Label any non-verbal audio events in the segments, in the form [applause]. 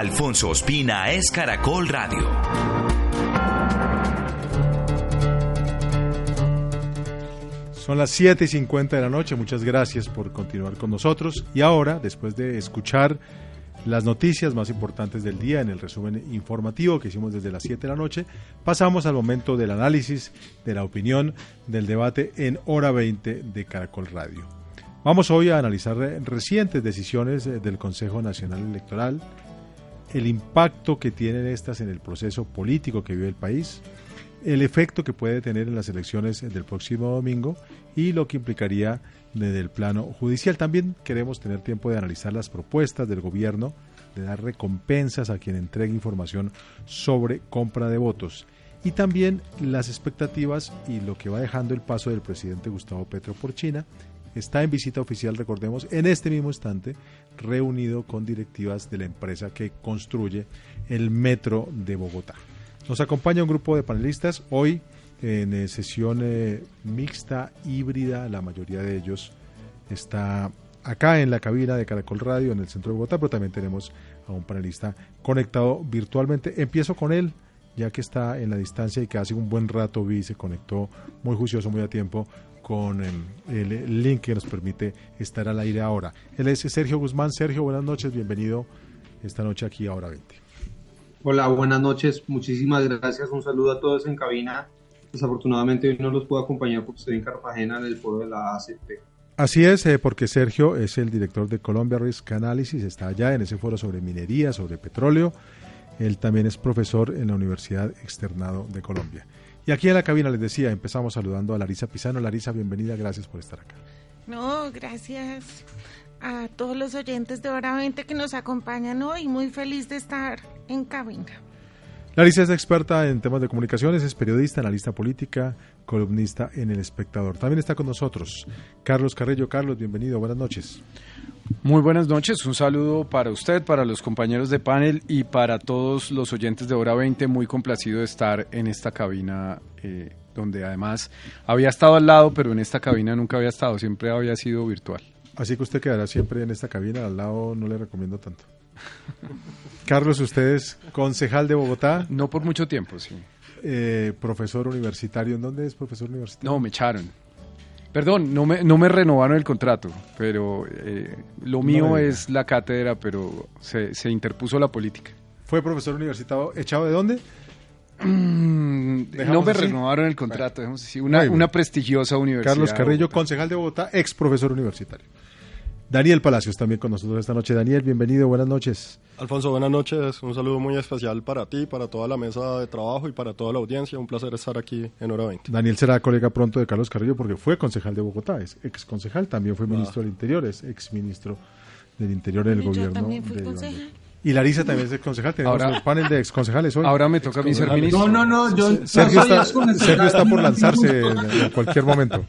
Alfonso Ospina es Caracol Radio. Son las 7 y 50 de la noche. Muchas gracias por continuar con nosotros. Y ahora, después de escuchar las noticias más importantes del día en el resumen informativo que hicimos desde las 7 de la noche, pasamos al momento del análisis, de la opinión, del debate en hora 20 de Caracol Radio. Vamos hoy a analizar recientes decisiones del Consejo Nacional Electoral, el impacto que tienen estas en el proceso político que vive el país, el efecto que puede tener en las elecciones del próximo domingo y lo que implicaría desde el plano judicial. También queremos tener tiempo de analizar las propuestas del gobierno de dar recompensas a quien entregue información sobre compra de votos y también las expectativas y lo que va dejando el paso del presidente Gustavo Petro por China. Está en visita oficial, recordemos, en este mismo instante, reunido con directivas de la empresa que construye el metro de Bogotá. Nos acompaña un grupo de panelistas hoy en eh, sesión eh, mixta, híbrida, la mayoría de ellos está acá en la cabina de Caracol Radio en el centro de Bogotá, pero también tenemos a un panelista conectado virtualmente. Empiezo con él, ya que está en la distancia y que hace un buen rato vi se conectó muy juicioso, muy a tiempo con em, el link que nos permite estar al aire ahora. Él es Sergio Guzmán. Sergio, buenas noches, bienvenido esta noche aquí a Hora 20. Hola, buenas noches, muchísimas gracias, un saludo a todos en cabina. Desafortunadamente hoy no los puedo acompañar porque estoy en Cartagena en el foro de la ACP. Así es, eh, porque Sergio es el director de Colombia Risk Analysis, está allá en ese foro sobre minería, sobre petróleo. Él también es profesor en la Universidad Externado de Colombia. Y aquí en la cabina les decía, empezamos saludando a Larisa Pisano. Larisa, bienvenida, gracias por estar acá. No, gracias a todos los oyentes de Hora 20 que nos acompañan hoy. Muy feliz de estar en cabina. Larisa es experta en temas de comunicaciones, es periodista, analista política, columnista en El Espectador. También está con nosotros Carlos Carrillo. Carlos, bienvenido, buenas noches. Muy buenas noches, un saludo para usted, para los compañeros de panel y para todos los oyentes de Hora 20. Muy complacido de estar en esta cabina, eh, donde además había estado al lado, pero en esta cabina nunca había estado, siempre había sido virtual. Así que usted quedará siempre en esta cabina, al lado no le recomiendo tanto. [laughs] Carlos, usted es concejal de Bogotá. No por mucho tiempo, sí. Eh, profesor universitario. ¿En dónde es profesor universitario? No, me echaron. Perdón, no me, no me renovaron el contrato, pero eh, lo mío es la cátedra, pero se, se, interpuso la política. ¿Fue profesor universitario echado de dónde? no me renovaron el contrato, una, una prestigiosa universidad. Carlos Carrillo, concejal de Bogotá, ex profesor universitario. Daniel Palacios también con nosotros esta noche. Daniel, bienvenido, buenas noches. Alfonso, buenas noches. Un saludo muy especial para ti, para toda la mesa de trabajo y para toda la audiencia. Un placer estar aquí en Hora 20. Daniel será colega pronto de Carlos Carrillo porque fue concejal de Bogotá, es ex concejal, también fue ministro del Interior, es ex ministro del Interior en el gobierno. también fui concejal. Y Larisa también es concejal. Tenemos ahora, un panel de ex concejales hoy. Ahora me toca a mí ser ministro. No, no, no. Yo, Sergio, está, Sergio está por [laughs] lanzarse en, en cualquier momento.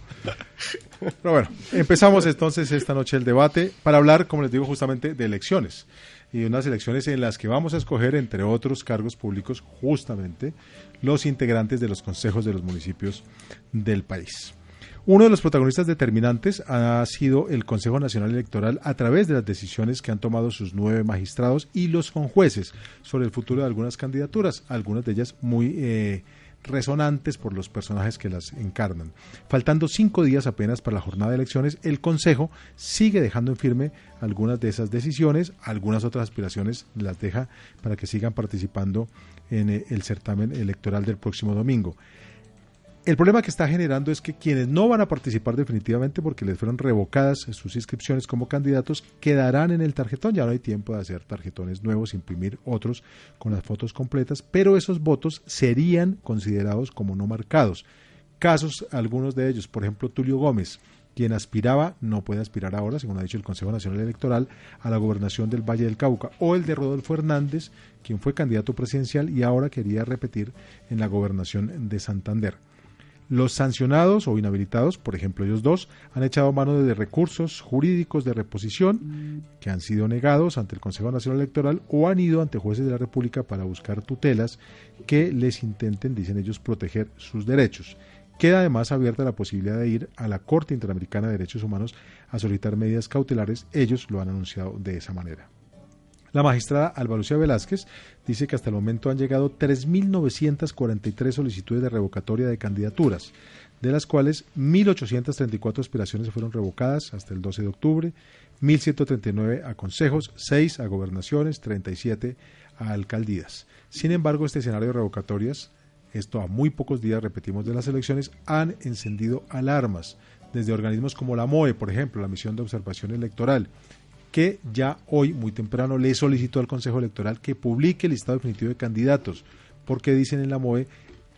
Pero bueno, empezamos entonces esta noche el debate para hablar, como les digo, justamente de elecciones. Y unas elecciones en las que vamos a escoger, entre otros cargos públicos, justamente los integrantes de los consejos de los municipios del país. Uno de los protagonistas determinantes ha sido el Consejo Nacional Electoral a través de las decisiones que han tomado sus nueve magistrados y los conjueces sobre el futuro de algunas candidaturas, algunas de ellas muy eh, resonantes por los personajes que las encarnan. Faltando cinco días apenas para la jornada de elecciones, el Consejo sigue dejando en firme algunas de esas decisiones, algunas otras aspiraciones las deja para que sigan participando en eh, el certamen electoral del próximo domingo. El problema que está generando es que quienes no van a participar definitivamente porque les fueron revocadas sus inscripciones como candidatos quedarán en el tarjetón. Ya no hay tiempo de hacer tarjetones nuevos, imprimir otros con las fotos completas, pero esos votos serían considerados como no marcados. Casos, algunos de ellos, por ejemplo, Tulio Gómez, Quien aspiraba no puede aspirar ahora, según ha dicho el Consejo Nacional Electoral, a la gobernación del Valle del Cauca, o el de Rodolfo Hernández, quien fue candidato presidencial y ahora quería repetir en la gobernación de Santander. Los sancionados o inhabilitados, por ejemplo ellos dos, han echado mano de recursos jurídicos de reposición que han sido negados ante el Consejo Nacional Electoral o han ido ante jueces de la República para buscar tutelas que les intenten, dicen ellos, proteger sus derechos. Queda además abierta la posibilidad de ir a la Corte Interamericana de Derechos Humanos a solicitar medidas cautelares. Ellos lo han anunciado de esa manera. La magistrada Alba Lucía Velázquez dice que hasta el momento han llegado 3.943 solicitudes de revocatoria de candidaturas, de las cuales 1.834 aspiraciones fueron revocadas hasta el 12 de octubre, 1.139 a consejos, 6 a gobernaciones, 37 a alcaldías. Sin embargo, este escenario de revocatorias, esto a muy pocos días, repetimos, de las elecciones, han encendido alarmas desde organismos como la MOE, por ejemplo, la Misión de Observación Electoral, que ya hoy, muy temprano, le solicitó al Consejo Electoral que publique el listado definitivo de candidatos, porque dicen en la MOE,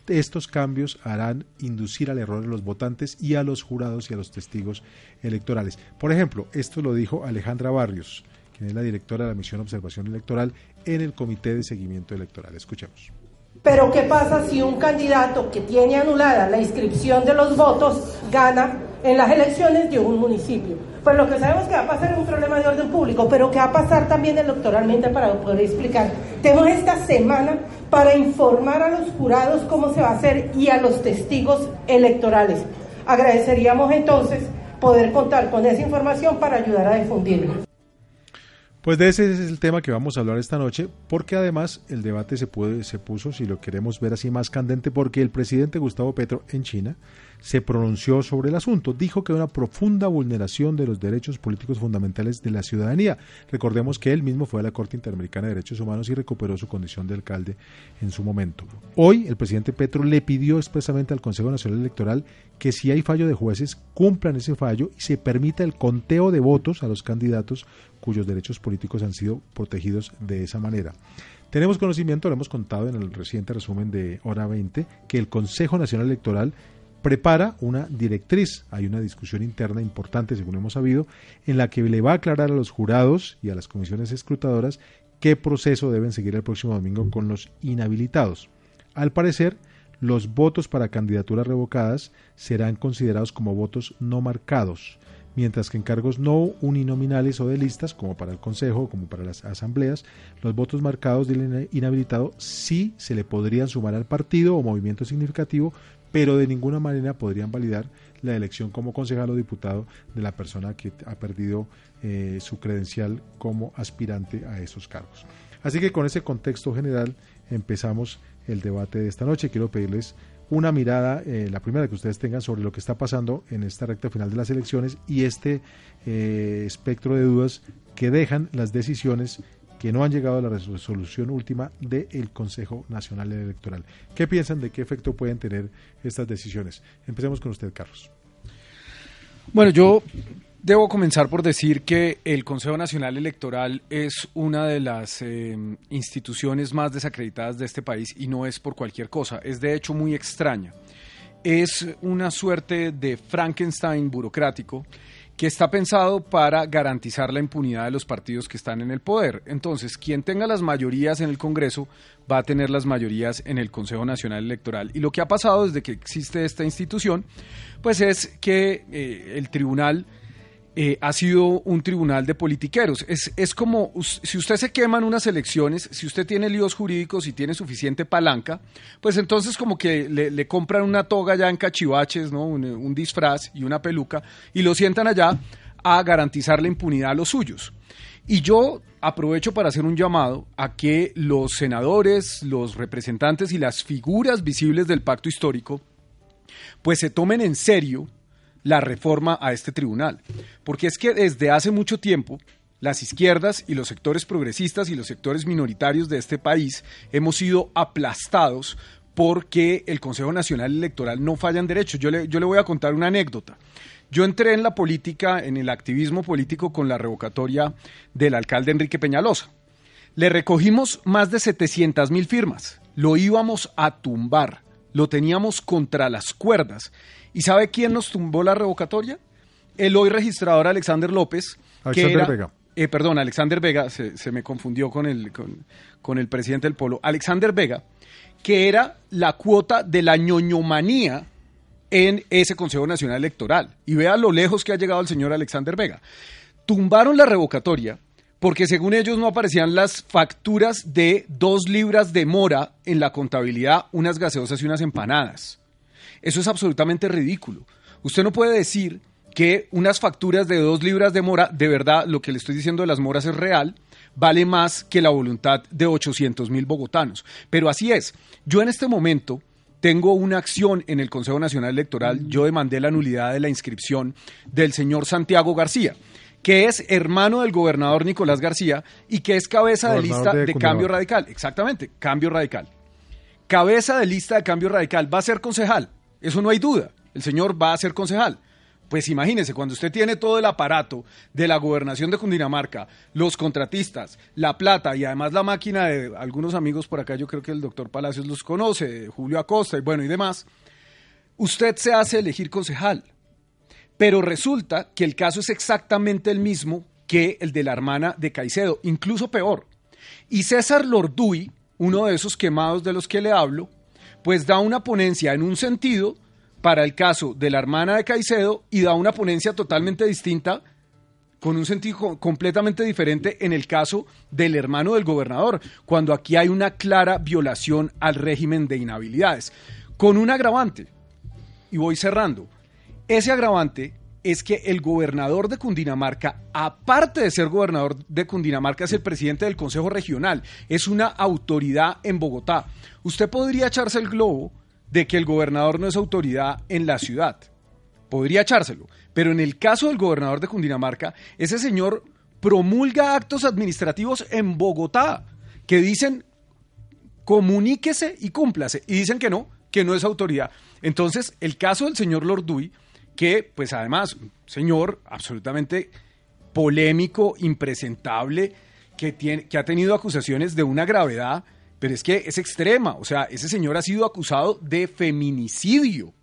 estos cambios harán inducir al error a los votantes y a los jurados y a los testigos electorales. Por ejemplo, esto lo dijo Alejandra Barrios, quien es la directora de la Misión Observación Electoral en el Comité de Seguimiento Electoral. Escuchemos. Pero ¿qué pasa si un candidato que tiene anulada la inscripción de los votos gana en las elecciones de un municipio? Pues lo que sabemos que va a pasar es un problema de orden público, pero ¿qué va a pasar también electoralmente para poder explicar? Tenemos esta semana para informar a los jurados cómo se va a hacer y a los testigos electorales. Agradeceríamos entonces poder contar con esa información para ayudar a difundirla. Pues de ese es el tema que vamos a hablar esta noche, porque además el debate se, puede, se puso, si lo queremos ver así, más candente, porque el presidente Gustavo Petro en China se pronunció sobre el asunto. Dijo que una profunda vulneración de los derechos políticos fundamentales de la ciudadanía. Recordemos que él mismo fue a la Corte Interamericana de Derechos Humanos y recuperó su condición de alcalde en su momento. Hoy el presidente Petro le pidió expresamente al Consejo Nacional Electoral que si hay fallo de jueces cumplan ese fallo y se permita el conteo de votos a los candidatos cuyos derechos políticos han sido protegidos de esa manera. Tenemos conocimiento, lo hemos contado en el reciente resumen de Hora 20, que el Consejo Nacional Electoral prepara una directriz. Hay una discusión interna importante, según hemos sabido, en la que le va a aclarar a los jurados y a las comisiones escrutadoras qué proceso deben seguir el próximo domingo con los inhabilitados. Al parecer, los votos para candidaturas revocadas serán considerados como votos no marcados, mientras que en cargos no uninominales o de listas, como para el Consejo, como para las asambleas, los votos marcados del inhabilitado sí se le podrían sumar al partido o movimiento significativo, pero de ninguna manera podrían validar la elección como concejal o diputado de la persona que ha perdido eh, su credencial como aspirante a esos cargos. Así que con ese contexto general empezamos el debate de esta noche. Quiero pedirles una mirada, eh, la primera que ustedes tengan sobre lo que está pasando en esta recta final de las elecciones y este eh, espectro de dudas que dejan las decisiones que no han llegado a la resolución última del Consejo Nacional Electoral. ¿Qué piensan de qué efecto pueden tener estas decisiones? Empecemos con usted, Carlos. Bueno, yo debo comenzar por decir que el Consejo Nacional Electoral es una de las eh, instituciones más desacreditadas de este país y no es por cualquier cosa, es de hecho muy extraña. Es una suerte de Frankenstein burocrático que está pensado para garantizar la impunidad de los partidos que están en el poder. Entonces, quien tenga las mayorías en el Congreso va a tener las mayorías en el Consejo Nacional Electoral. Y lo que ha pasado desde que existe esta institución, pues es que eh, el tribunal eh, ha sido un tribunal de politiqueros. Es, es como si usted se quema en unas elecciones, si usted tiene líos jurídicos y tiene suficiente palanca, pues entonces como que le, compran una toga ya en cachivaches, ¿no? Un, un, disfraz y una peluca y lo sientan allá a garantizar la impunidad a los suyos. Y yo aprovecho para hacer un llamado a que los senadores, los representantes y las figuras visibles del pacto histórico, pues se tomen en serio la reforma a este tribunal. Porque es que desde hace mucho tiempo las izquierdas y los sectores progresistas y los sectores minoritarios de este país hemos sido aplastados porque el Consejo Nacional Electoral no falla en derechos. Yo le, yo le voy a contar una anécdota. Yo entré en la política, en el activismo político con la revocatoria del alcalde Enrique Peñalosa. Le recogimos más de 700 mil firmas. Lo íbamos a tumbar. Lo teníamos contra las cuerdas ¿Y sabe quién nos tumbó la revocatoria? el hoy registrador Alexander López, que Alexander era- Vega. eh, perdón, Alexander Vega, se, se me confundió con el, con, con el presidente del Polo, Alexander Vega, que era la cuota de la ñoñomanía en ese Consejo Nacional Electoral. Y vea lo lejos que ha llegado el señor Alexander Vega. Tumbaron la revocatoria porque según ellos no aparecían las facturas de dos libras de mora en la contabilidad, unas gaseosas y unas empanadas. Eso es absolutamente ridículo. Usted no puede decir que unas facturas de dos libras de mora, de verdad, lo que le estoy diciendo de las moras es real, vale más que la voluntad de 800 mil bogotanos. Pero así es. Yo en este momento tengo una acción en el Consejo Nacional Electoral. Yo demandé la nulidad de la inscripción del señor Santiago García que es hermano del gobernador Nicolás García y que es cabeza de lista de. Cambio Radical. Exactamente, Cambio Radical cabeza de lista de cambio radical, va a ser concejal. Eso no hay duda. El señor va a ser concejal. Pues imagínese, cuando usted tiene todo el aparato de la gobernación de Cundinamarca, los contratistas, la plata y además la máquina de algunos amigos por acá, yo creo que el doctor Palacios los conoce, Julio Acosta y bueno y demás, usted se hace elegir concejal. Pero resulta que el caso es exactamente el mismo que el de la hermana de Caicedo, incluso peor. Y César Lorduy, uno de esos quemados de los que le hablo, pues da una ponencia en un sentido para el caso de la hermana de Caicedo y da una ponencia totalmente distinta con un sentido co- completamente diferente en el caso del hermano del gobernador, cuando aquí hay una clara violación al régimen de inhabilidades, con un agravante, y voy cerrando. Ese agravante es que el gobernador de Cundinamarca, aparte de ser gobernador de Cundinamarca, es el presidente del Consejo Regional, es una autoridad en Bogotá. Usted podría echarse el globo de que el gobernador no es autoridad en la ciudad. Podría echárselo. Pero en el caso del gobernador de Cundinamarca, ese señor promulga actos administrativos en Bogotá que dicen comuníquese y cúmplase. Y dicen que no, que no es autoridad. Entonces, el caso del señor Lorduy, que pues además, señor absolutamente polémico, impresentable, que, tiene, que ha tenido acusaciones de una gravedad, pero es que es extrema. O sea, ese señor ha sido acusado de feminicidio.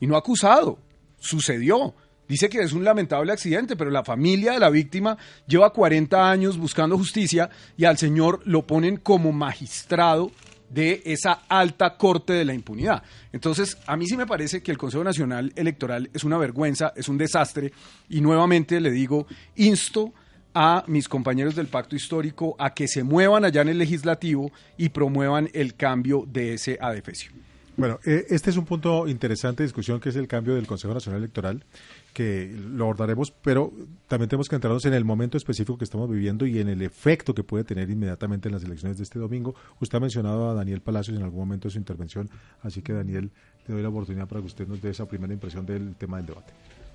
Y no acusado, sucedió. Dice que es un lamentable accidente, pero la familia de la víctima lleva 40 años buscando justicia y al señor lo ponen como magistrado de esa alta corte de la impunidad. Entonces, a mí sí me parece que el Consejo Nacional Electoral es una vergüenza, es un desastre y nuevamente le digo, insto a mis compañeros del pacto histórico a que se muevan allá en el legislativo y promuevan el cambio de ese adefesio. Bueno, eh, este es un punto interesante de discusión que es el cambio del Consejo Nacional Electoral, que lo abordaremos, pero también tenemos que entrarnos en el momento específico que estamos viviendo y en el efecto que puede tener inmediatamente en las elecciones de este domingo. Usted ha mencionado a Daniel Palacios en algún momento de su intervención, así que Daniel, le doy la oportunidad para que usted nos dé esa primera impresión del tema del debate.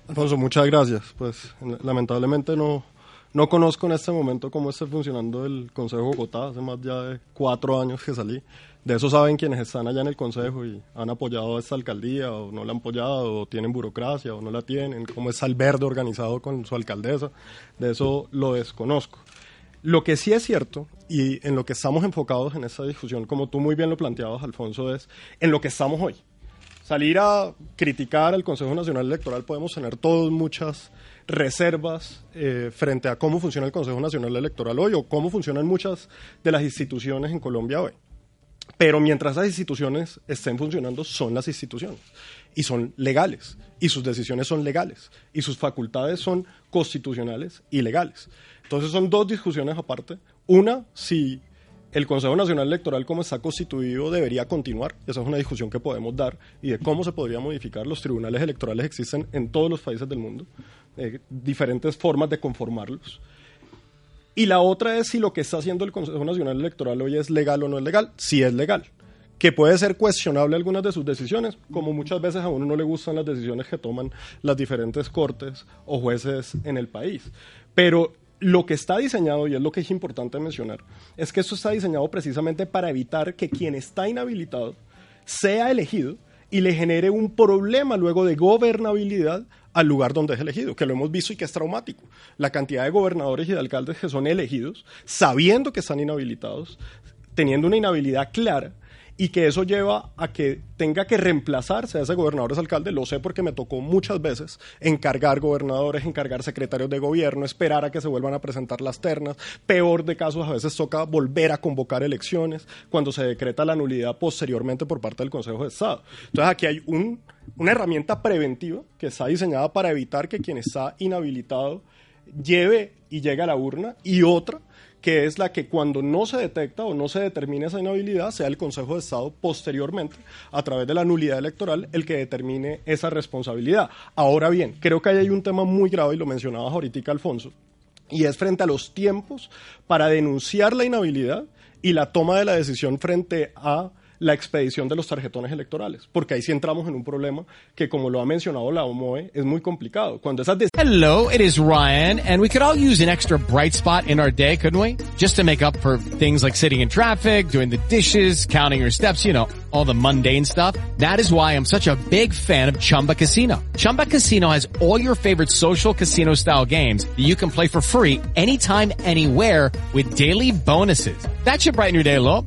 Alfonso, muchas gracias. Pues lamentablemente no, no conozco en este momento cómo está funcionando el Consejo de Bogotá. Hace más ya de cuatro años que salí. De eso saben quienes están allá en el Consejo y han apoyado a esta alcaldía o no la han apoyado o tienen burocracia o no la tienen, cómo es Alverde organizado con su alcaldesa. De eso lo desconozco. Lo que sí es cierto y en lo que estamos enfocados en esta discusión, como tú muy bien lo planteabas, Alfonso, es en lo que estamos hoy. Salir a criticar al Consejo Nacional Electoral podemos tener todos muchas reservas eh, frente a cómo funciona el Consejo Nacional Electoral hoy o cómo funcionan muchas de las instituciones en Colombia hoy. Pero mientras las instituciones estén funcionando, son las instituciones. Y son legales. Y sus decisiones son legales. Y sus facultades son constitucionales y legales. Entonces son dos discusiones aparte. Una, si el Consejo Nacional Electoral como está constituido debería continuar. Esa es una discusión que podemos dar. Y de cómo se podría modificar. Los tribunales electorales existen en todos los países del mundo. Eh, diferentes formas de conformarlos. Y la otra es si lo que está haciendo el Consejo Nacional Electoral hoy es legal o no es legal. Si es legal. Que puede ser cuestionable algunas de sus decisiones, como muchas veces a uno no le gustan las decisiones que toman las diferentes cortes o jueces en el país. Pero lo que está diseñado, y es lo que es importante mencionar, es que esto está diseñado precisamente para evitar que quien está inhabilitado sea elegido y le genere un problema luego de gobernabilidad al lugar donde es elegido, que lo hemos visto y que es traumático. La cantidad de gobernadores y de alcaldes que son elegidos sabiendo que están inhabilitados, teniendo una inhabilidad clara y que eso lleva a que tenga que reemplazarse a ese gobernador, ese alcalde, lo sé porque me tocó muchas veces encargar gobernadores, encargar secretarios de gobierno, esperar a que se vuelvan a presentar las ternas, peor de casos a veces toca volver a convocar elecciones cuando se decreta la nulidad posteriormente por parte del Consejo de Estado. Entonces aquí hay un, una herramienta preventiva que está diseñada para evitar que quien está inhabilitado lleve y llegue a la urna y otra que es la que cuando no se detecta o no se determina esa inhabilidad, sea el Consejo de Estado posteriormente, a través de la nulidad electoral, el que determine esa responsabilidad. Ahora bien, creo que ahí hay un tema muy grave, y lo mencionaba ahorita Alfonso, y es frente a los tiempos para denunciar la inhabilidad y la toma de la decisión frente a la expedición de los tarjetones electorales, porque ahí sí entramos en un problema que, como lo ha mencionado la OMOE, es muy complicado. Cuando esas Hello, it is Ryan, and we could all use an extra bright spot in our day, couldn't we? Just to make up for things like sitting in traffic, doing the dishes, counting your steps, you know, all the mundane stuff. That is why I'm such a big fan of Chumba Casino. Chumba Casino has all your favorite social casino style games that you can play for free anytime, anywhere with daily bonuses. That should brighten your day a little.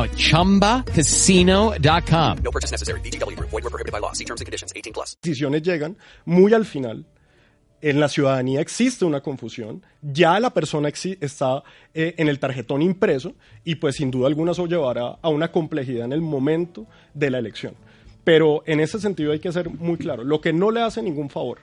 at ChumbaCasino.com. No purchase necessary. VGW. Void were prohibited by law. See terms and conditions. 18 plus. Decisiones llegan muy al final. En la ciudadanía existe una confusión. Ya la persona está eh, en el tarjetón impreso y pues sin duda alguna eso llevará a una complejidad en el momento de la elección. Pero en ese sentido hay que ser muy claro. Lo que no le hace ningún favor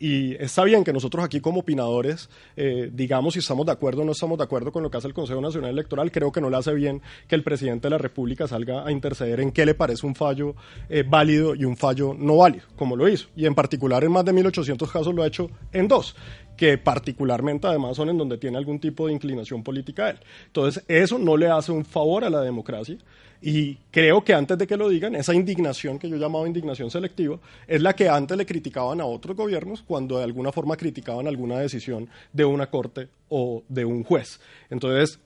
y está bien que nosotros aquí como opinadores eh, digamos si estamos de acuerdo o no estamos de acuerdo con lo que hace el Consejo Nacional Electoral. Creo que no le hace bien que el presidente de la República salga a interceder en qué le parece un fallo eh, válido y un fallo no válido, como lo hizo. Y en particular en más de 1.800 casos lo ha hecho en dos que particularmente además son en donde tiene algún tipo de inclinación política él. Entonces, eso no le hace un favor a la democracia y creo que antes de que lo digan, esa indignación que yo llamaba indignación selectiva es la que antes le criticaban a otros gobiernos cuando de alguna forma criticaban alguna decisión de una corte o de un juez. Entonces,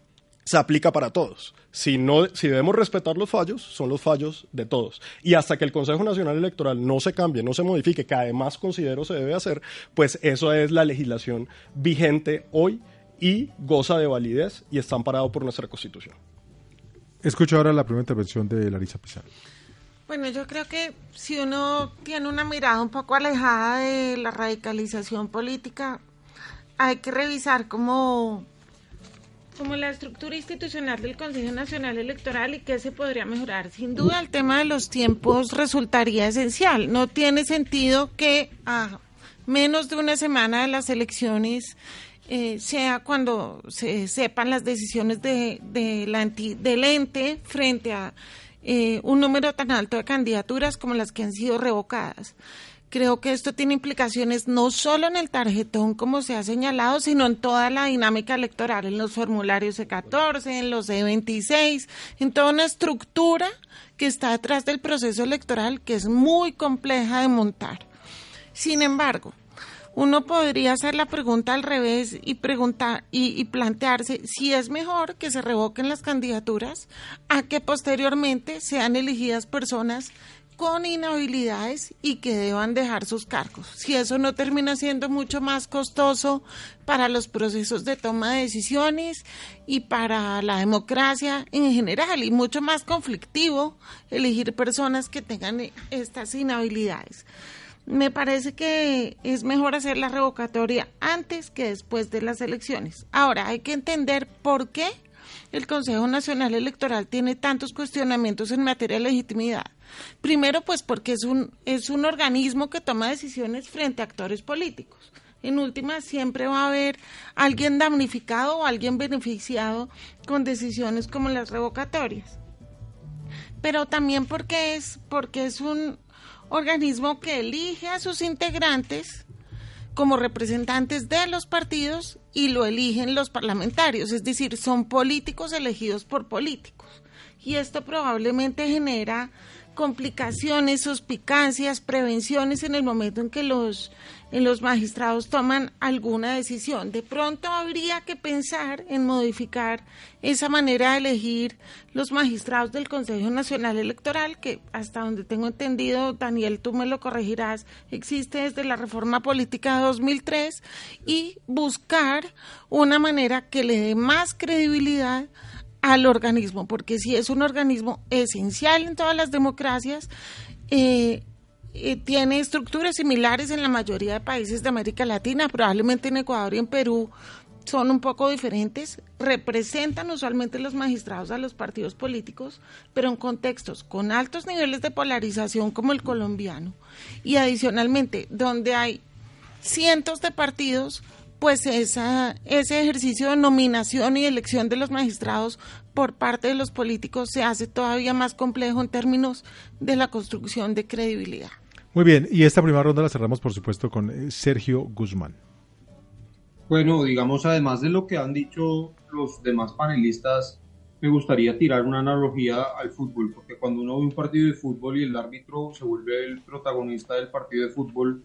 se aplica para todos. Si, no, si debemos respetar los fallos, son los fallos de todos. Y hasta que el Consejo Nacional Electoral no se cambie, no se modifique, que además considero se debe hacer, pues eso es la legislación vigente hoy y goza de validez y está amparado por nuestra Constitución. Escucho ahora la primera intervención de Larisa Pizarro. Bueno, yo creo que si uno tiene una mirada un poco alejada de la radicalización política, hay que revisar cómo como la estructura institucional del Consejo Nacional Electoral y qué se podría mejorar. Sin duda el tema de los tiempos resultaría esencial. No tiene sentido que a menos de una semana de las elecciones eh, sea cuando se sepan las decisiones de, de la del ente frente a eh, un número tan alto de candidaturas como las que han sido revocadas. Creo que esto tiene implicaciones no solo en el tarjetón, como se ha señalado, sino en toda la dinámica electoral, en los formularios E14, en los E26, en toda una estructura que está detrás del proceso electoral que es muy compleja de montar. Sin embargo, uno podría hacer la pregunta al revés y preguntar y, plantearse si es mejor que se revoquen las candidaturas a que posteriormente sean elegidas personas con inhabilidades y que deban dejar sus cargos. Si eso no termina siendo mucho más costoso para los procesos de toma de decisiones y para la democracia en general y mucho más conflictivo elegir personas que tengan estas inhabilidades. Me parece que es mejor hacer la revocatoria antes que después de las elecciones. Ahora, hay que entender por qué el Consejo Nacional Electoral tiene tantos cuestionamientos en materia de legitimidad. Primero, pues porque es un, es un organismo que toma decisiones frente a actores políticos. En última, siempre va a haber alguien damnificado o alguien beneficiado con decisiones como las revocatorias. Pero también porque es, porque es un organismo que elige a sus integrantes como representantes de los partidos y lo eligen los parlamentarios, es decir, son políticos elegidos por políticos. Y esto probablemente genera complicaciones, suspicacias, prevenciones en el momento en que los, en los magistrados toman alguna decisión. De pronto habría que pensar en modificar esa manera de elegir los magistrados del Consejo Nacional Electoral, que hasta donde tengo entendido, Daniel, tú me lo corregirás, existe desde la reforma política de 2003, y buscar una manera que le dé más credibilidad al organismo, porque si es un organismo esencial en todas las democracias, eh, eh, tiene estructuras similares en la mayoría de países de América Latina, probablemente en Ecuador y en Perú son un poco diferentes, representan usualmente los magistrados a los partidos políticos, pero en contextos con altos niveles de polarización como el colombiano. Y adicionalmente donde hay cientos de partidos pues esa, ese ejercicio de nominación y elección de los magistrados por parte de los políticos se hace todavía más complejo en términos de la construcción de credibilidad. Muy bien, y esta primera ronda la cerramos por supuesto con eh, Sergio Guzmán. Bueno, digamos, además de lo que han dicho los demás panelistas, me gustaría tirar una analogía al fútbol, porque cuando uno ve un partido de fútbol y el árbitro se vuelve el protagonista del partido de fútbol,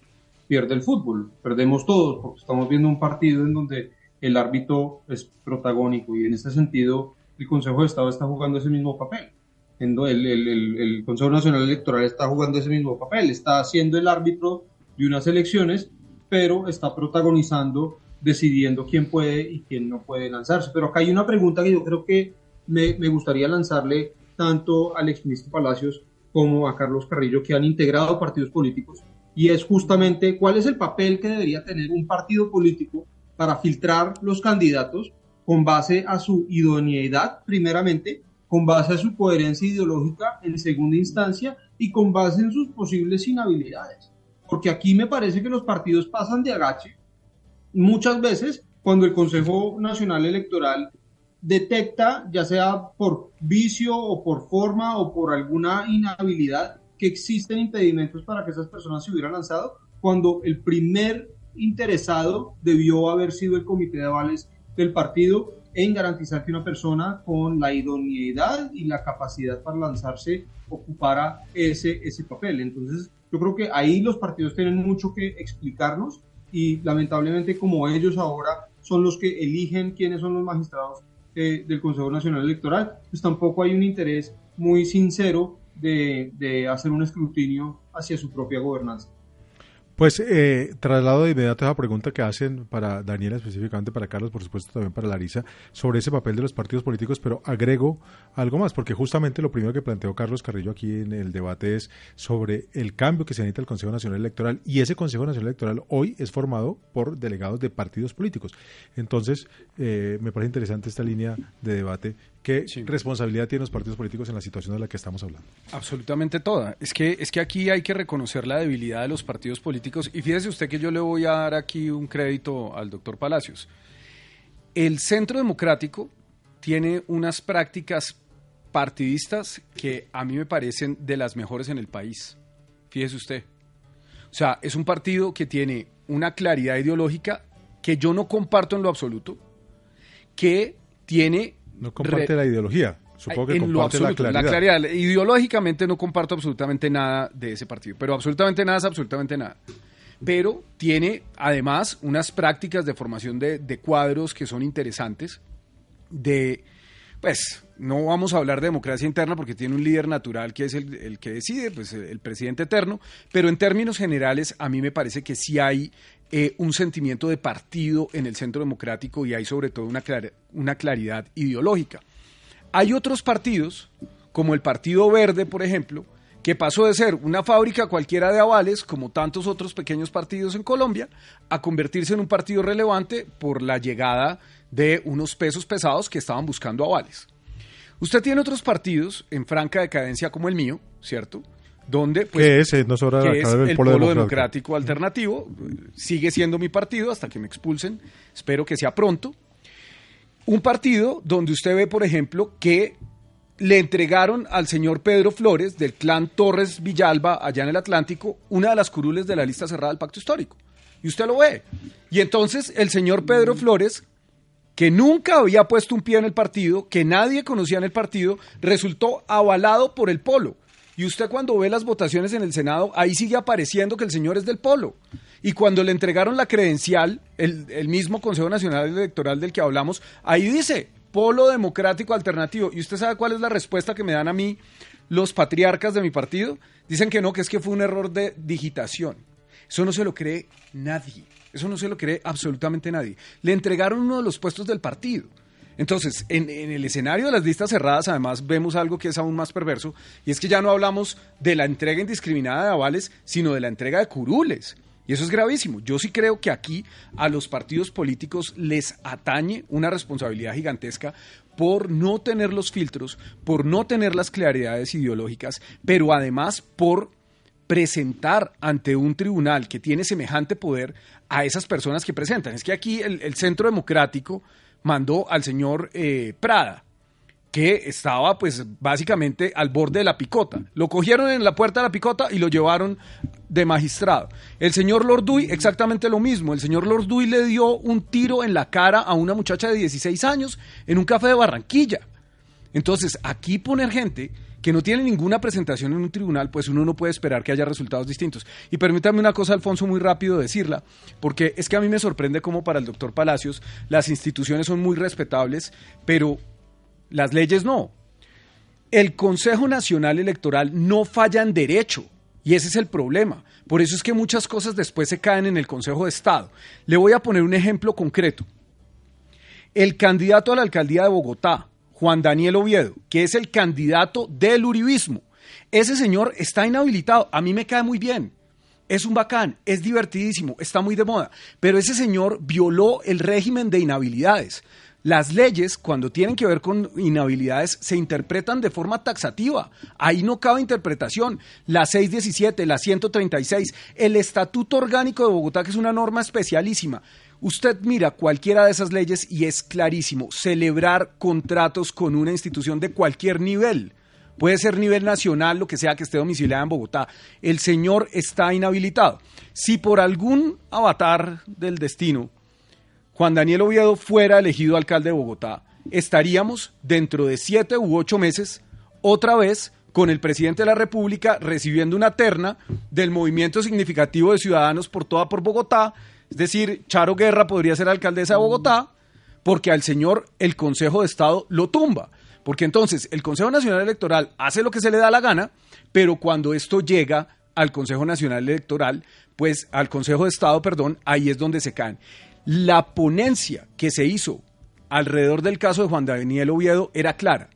pierde el fútbol, perdemos todos, porque estamos viendo un partido en donde el árbitro es protagónico y en este sentido el Consejo de Estado está jugando ese mismo papel. El, el, el, Consejo Nacional Electoral está jugando ese mismo papel, está siendo el árbitro de unas elecciones, pero está protagonizando, decidiendo quién puede y quién no puede lanzarse. Pero acá hay una pregunta que yo creo que me, me gustaría lanzarle tanto al exministro Palacios como a Carlos Carrillo, que han integrado partidos políticos y es justamente cuál es el papel que debería tener un partido político para filtrar los candidatos con base a su idoneidad, primeramente, con base a su coherencia ideológica en segunda instancia y con base en sus posibles inhabilidades. Porque aquí me parece que los partidos pasan de agache muchas veces cuando el Consejo Nacional Electoral detecta, ya sea por vicio o por forma o por alguna inhabilidad, que existen impedimentos para que esas personas se hubieran lanzado cuando el primer interesado debió haber sido el comité de avales del partido en garantizar que una persona con la idoneidad y la capacidad para lanzarse ocupara ese, ese papel. Entonces, yo creo que ahí los partidos tienen mucho que explicarnos y lamentablemente como ellos ahora son los que eligen quiénes son los magistrados eh, del Consejo Nacional Electoral, pues tampoco hay un interés muy sincero de, hacer un escrutinio hacia su propia gobernanza. Pues eh, traslado de inmediato esa pregunta que hacen para Daniela, específicamente para Carlos, por supuesto también para Larisa, sobre ese papel de los partidos políticos, pero agrego algo más, porque justamente lo primero que planteó Carlos Carrillo aquí en el debate es sobre el cambio que se necesita el Consejo Nacional Electoral, y ese Consejo Nacional Electoral hoy es formado por delegados de partidos políticos. Entonces, eh, me parece interesante esta línea de debate ¿Qué responsabilidad tienen los partidos políticos en la situación de la que estamos hablando? Absolutamente toda. Es que, es que aquí hay que reconocer la debilidad de los partidos políticos. Y fíjese usted que yo le voy a dar aquí un crédito al doctor Palacios. El Centro Democrático tiene unas prácticas partidistas que a mí me parecen de las mejores en el país. Fíjese usted. O sea, es un partido que tiene una claridad ideológica que yo no comparto en lo absoluto, que tiene no comparte la ideología. Supongo que comparte la claridad. la claridad. Ideológicamente no comparto absolutamente nada de ese partido, pero absolutamente nada es absolutamente nada. Pero tiene además unas prácticas de formación de, de cuadros que son interesantes, de, pues, no vamos a hablar de democracia interna porque tiene un líder natural que es el, el, que decide, pues el presidente eterno, pero en términos generales a mí me parece que sí hay eh, un sentimiento de partido en el centro democrático y hay sobre todo una, una claridad ideológica. Hay otros partidos, como el Partido Verde, por ejemplo, que pasó de ser una fábrica cualquiera de avales, como tantos otros pequeños partidos en Colombia, a convertirse en un partido relevante por la llegada de unos pesos pesados que estaban buscando avales. Usted tiene otros partidos en franca decadencia como el mío, ¿cierto? Donde pues, es, eh, el, polo, democrático. alternativo, sigue siendo mi partido hasta que me expulsen, espero que sea pronto. Un partido donde usted ve, por ejemplo, que le entregaron al señor Pedro Flores del clan Torres Villalba allá en el Atlántico una de las curules de la lista cerrada del pacto histórico. Y usted lo ve. Y entonces el señor Pedro Flores, que nunca había puesto un pie en el partido, que nadie conocía en el partido, resultó avalado por el polo. Y usted cuando ve las votaciones en el Senado, ahí sigue apareciendo que el señor es del polo. Y cuando le entregaron la credencial, el, el mismo Consejo Nacional Electoral del que hablamos, ahí dice, polo democrático alternativo. ¿Y usted sabe cuál es la respuesta que me dan a mí los patriarcas de mi partido? Dicen que no, que es que fue un error de digitación. Eso no se lo cree nadie. Eso no se lo cree absolutamente nadie. Le entregaron uno de los puestos del partido. Entonces, en, el escenario de las listas cerradas, además, vemos algo que es aún más perverso, y es que ya no hablamos de la entrega indiscriminada de avales, sino de la entrega de curules. Y eso es gravísimo. Yo sí creo que aquí a los partidos políticos les atañe una responsabilidad gigantesca por no tener los filtros, por no tener las claridades ideológicas, pero además por presentar ante un tribunal que tiene semejante poder a esas personas que presentan. Es que aquí el Centro Democrático mandó al señor eh, Prada, que estaba pues básicamente al borde de la picota. Lo cogieron en la puerta de la picota y lo llevaron de magistrado. El señor Lorduy, exactamente lo mismo. El señor Lorduy le dio un tiro en la cara a una muchacha de 16 años en un café de Barranquilla. Entonces, aquí poner gente que no tiene ninguna presentación en un tribunal, pues uno no puede esperar que haya resultados distintos. Y permítame una cosa, Alfonso, muy rápido decirla, porque es que a mí me sorprende cómo para el doctor Palacios las instituciones son muy respetables, pero las leyes no. El Consejo Nacional Electoral no falla en derecho. Y ese es el problema. Por eso es que muchas cosas después se caen en el Consejo de Estado. Le voy a poner un ejemplo concreto. El candidato a la alcaldía de Bogotá, Juan Daniel Oviedo, que es el candidato del uribismo. Ese señor está inhabilitado. A mí me cae muy bien. Es un bacán, es divertidísimo, está muy de moda. Pero ese señor violó el régimen de inhabilidades. Las leyes, cuando tienen que ver con inhabilidades, se interpretan de forma taxativa. Ahí no cabe interpretación. La 617, la 136, el Estatuto Orgánico de Bogotá, que es una norma especialísima. Usted mira cualquiera de esas leyes y es clarísimo, celebrar contratos con una institución de cualquier nivel. Puede ser nivel nacional, lo que sea que esté domiciliada en Bogotá. El señor está inhabilitado. Si por algún avatar del destino Juan Daniel Oviedo fuera elegido alcalde de Bogotá, estaríamos dentro de siete u ocho meses otra vez con el presidente de la República recibiendo una terna del movimiento significativo de ciudadanos por toda por Bogotá, es decir, Charo Guerra podría ser alcaldesa de Bogotá, porque al señor el Consejo de Estado lo tumba. Porque entonces el Consejo Nacional Electoral hace lo que se le da la gana, pero cuando esto llega al Consejo Nacional Electoral, pues al Consejo de Estado, perdón, ahí es donde se caen. La ponencia que se hizo alrededor del caso de Juan Daniel Oviedo era clara.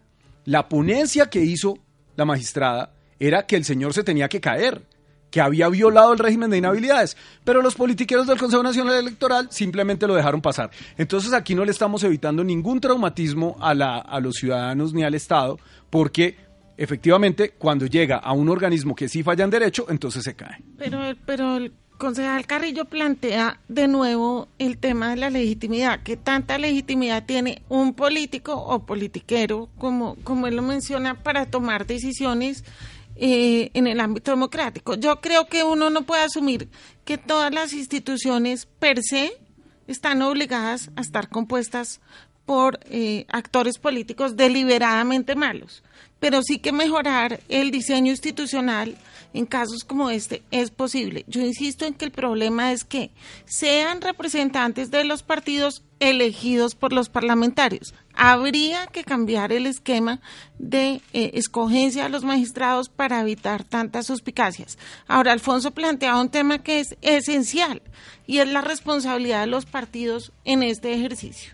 La ponencia que hizo la magistrada era que el señor se tenía que caer, que había violado el régimen de inhabilidades, pero los politiqueros del Consejo Nacional Electoral simplemente lo dejaron pasar. Entonces aquí no le estamos evitando ningún traumatismo a, la, a los ciudadanos ni al Estado, porque efectivamente cuando llega a un organismo que sí falla en derecho, entonces se cae. Pero, pero el concejal Carrillo plantea de nuevo el tema de la legitimidad, que tanta legitimidad tiene un político o politiquero, como, como él lo menciona, para tomar decisiones eh, en el ámbito democrático. Yo creo que uno no puede asumir que todas las instituciones per se están obligadas a estar compuestas por eh, actores políticos deliberadamente malos, pero sí que mejorar el diseño institucional en casos como este es posible. Yo insisto en que el problema es que sean representantes de los partidos elegidos por los parlamentarios. Habría que cambiar el esquema de eh, escogencia de los magistrados para evitar tantas suspicacias. Ahora, Alfonso planteaba un tema que es esencial y es la responsabilidad de los partidos en este ejercicio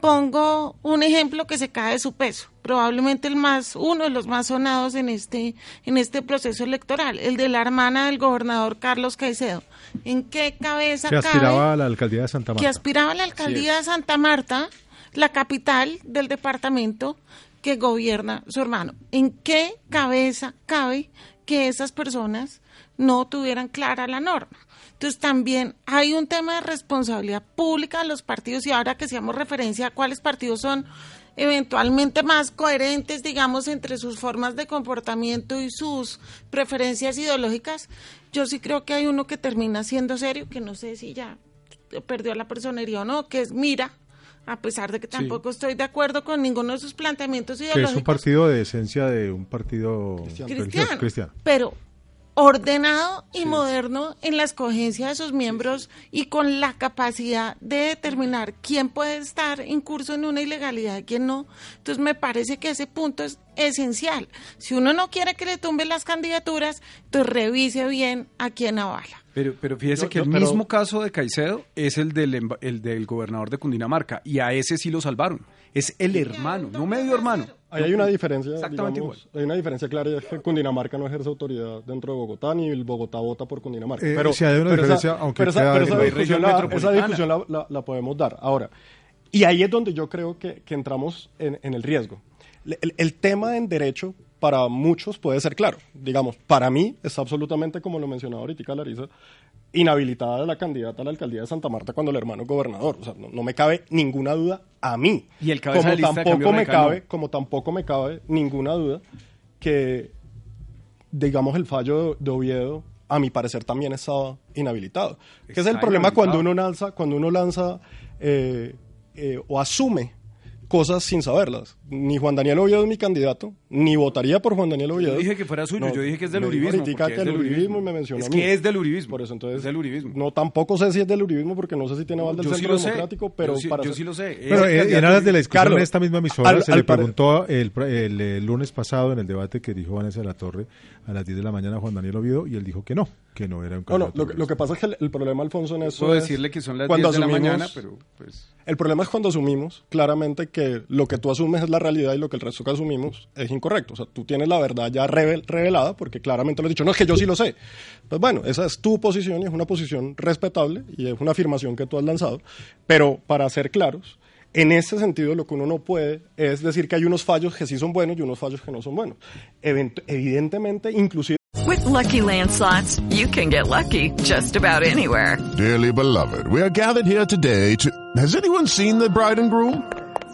pongo un ejemplo que se cae de su peso, probablemente el más, uno de los más sonados en este, en este proceso electoral, el de la hermana del gobernador Carlos Caicedo. ¿En qué cabeza que aspiraba a la alcaldía de Santa Marta? Que aspiraba a la alcaldía de Santa Marta, la capital del departamento que gobierna su hermano. ¿En qué cabeza cabe que esas personas no tuvieran clara la norma? Entonces también hay un tema de responsabilidad pública de los partidos y ahora que hacíamos referencia a cuáles partidos son eventualmente más coherentes, digamos, entre sus formas de comportamiento y sus preferencias ideológicas, yo sí creo que hay uno que termina siendo serio, que no sé si ya perdió la personería o no, que es Mira, a pesar de que tampoco estoy de acuerdo con ninguno de sus planteamientos Que ideológicos. es un partido de esencia de un partido cristiano, cristiano. pero ordenado y moderno en la escogencia de sus miembros y con la capacidad de determinar quién puede estar en curso en una ilegalidad y quién no. Entonces me parece que ese punto es esencial. Si uno no quiere que le tumben las candidaturas, entonces revise bien a quién avala. Pero, pero fíjese Yo- que yo- el pero- mismo caso de Caicedo es el del, el del gobernador de Cundinamarca y a ese sí lo salvaron. Es el hermano, no medio hermano. Ahí hay una diferencia, Exactamente digamos, hay una diferencia clara y es que Cundinamarca no ejerce autoridad dentro de Bogotá ni el Bogotá vota por Cundinamarca. Eh, pero sí, hay una pero diferencia, esa, aunque pero esa, pero discusión, la, esa metropolitana. discusión la, la- la podemos dar. Ahora, y ahí es donde yo creo que, que entramos en, en el riesgo. El, el tema en derecho para muchos puede ser claro. Digamos, para mí está absolutamente, como lo mencionaba ahorita Larisa, inhabilitada la candidata a la alcaldía de Santa Marta cuando el hermano es gobernador. O sea, no, no me cabe ninguna duda a mí. Y el cabeza como de tampoco me cabe, como tampoco me cabe ninguna duda que digamos, el fallo de, de Oviedo, a mi parecer, también estaba inhabilitado. Que es el problema cuando uno lanza, cuando uno lanza eh, eh, o asume cosas sin saberlas. Ni Juan Daniel Oviedo es mi candidato, ni votaría por Juan Daniel Oviedo. Yo dije que fuera suyo, No, yo dije que es del uribismo. que es el del uribismo y me mencionó Es a mí. que es del uribismo. Por eso, entonces, es del uribismo. No, tampoco sé si es del uribismo, porque no sé si tiene aval del Yo sí Centro sé. Democrático, pero Yo sí- para yo ser- sí lo sé. Pero Es en, candidato aras de la discusión Carlos, en esta misma emisora al- se al le preguntó el, el, el lunes pasado en el debate que dijo Vanessa de la Torre a las 10 de la mañana a Juan Daniel Oviedo y él dijo que no, que no era un No, no, candidato lo, que- lo que pasa es que el, el problema, Alfonso, en eso Puedo es decirle que son las cuando 10 de la asumimos- mañana, pero pues... El problema es cuando asumimos claramente que lo que tú asumes es la realidad y lo que el resto que asumimos es incorrecto. O sea, tú tienes la verdad ya revel- revelada porque claramente lo has dicho. No, es que yo sí lo sé. Pues bueno, esa es tu posición y es una posición respetable y es una afirmación que tú has lanzado. Pero para ser claros, en ese sentido lo que uno no puede es decir que hay unos fallos que sí son buenos y unos fallos que no son buenos. Event- evidentemente, inclusive With Lucky Land slots, you can get lucky just about anywhere. Dearly beloved, we are gathered here today to. Has anyone seen the bride and groom?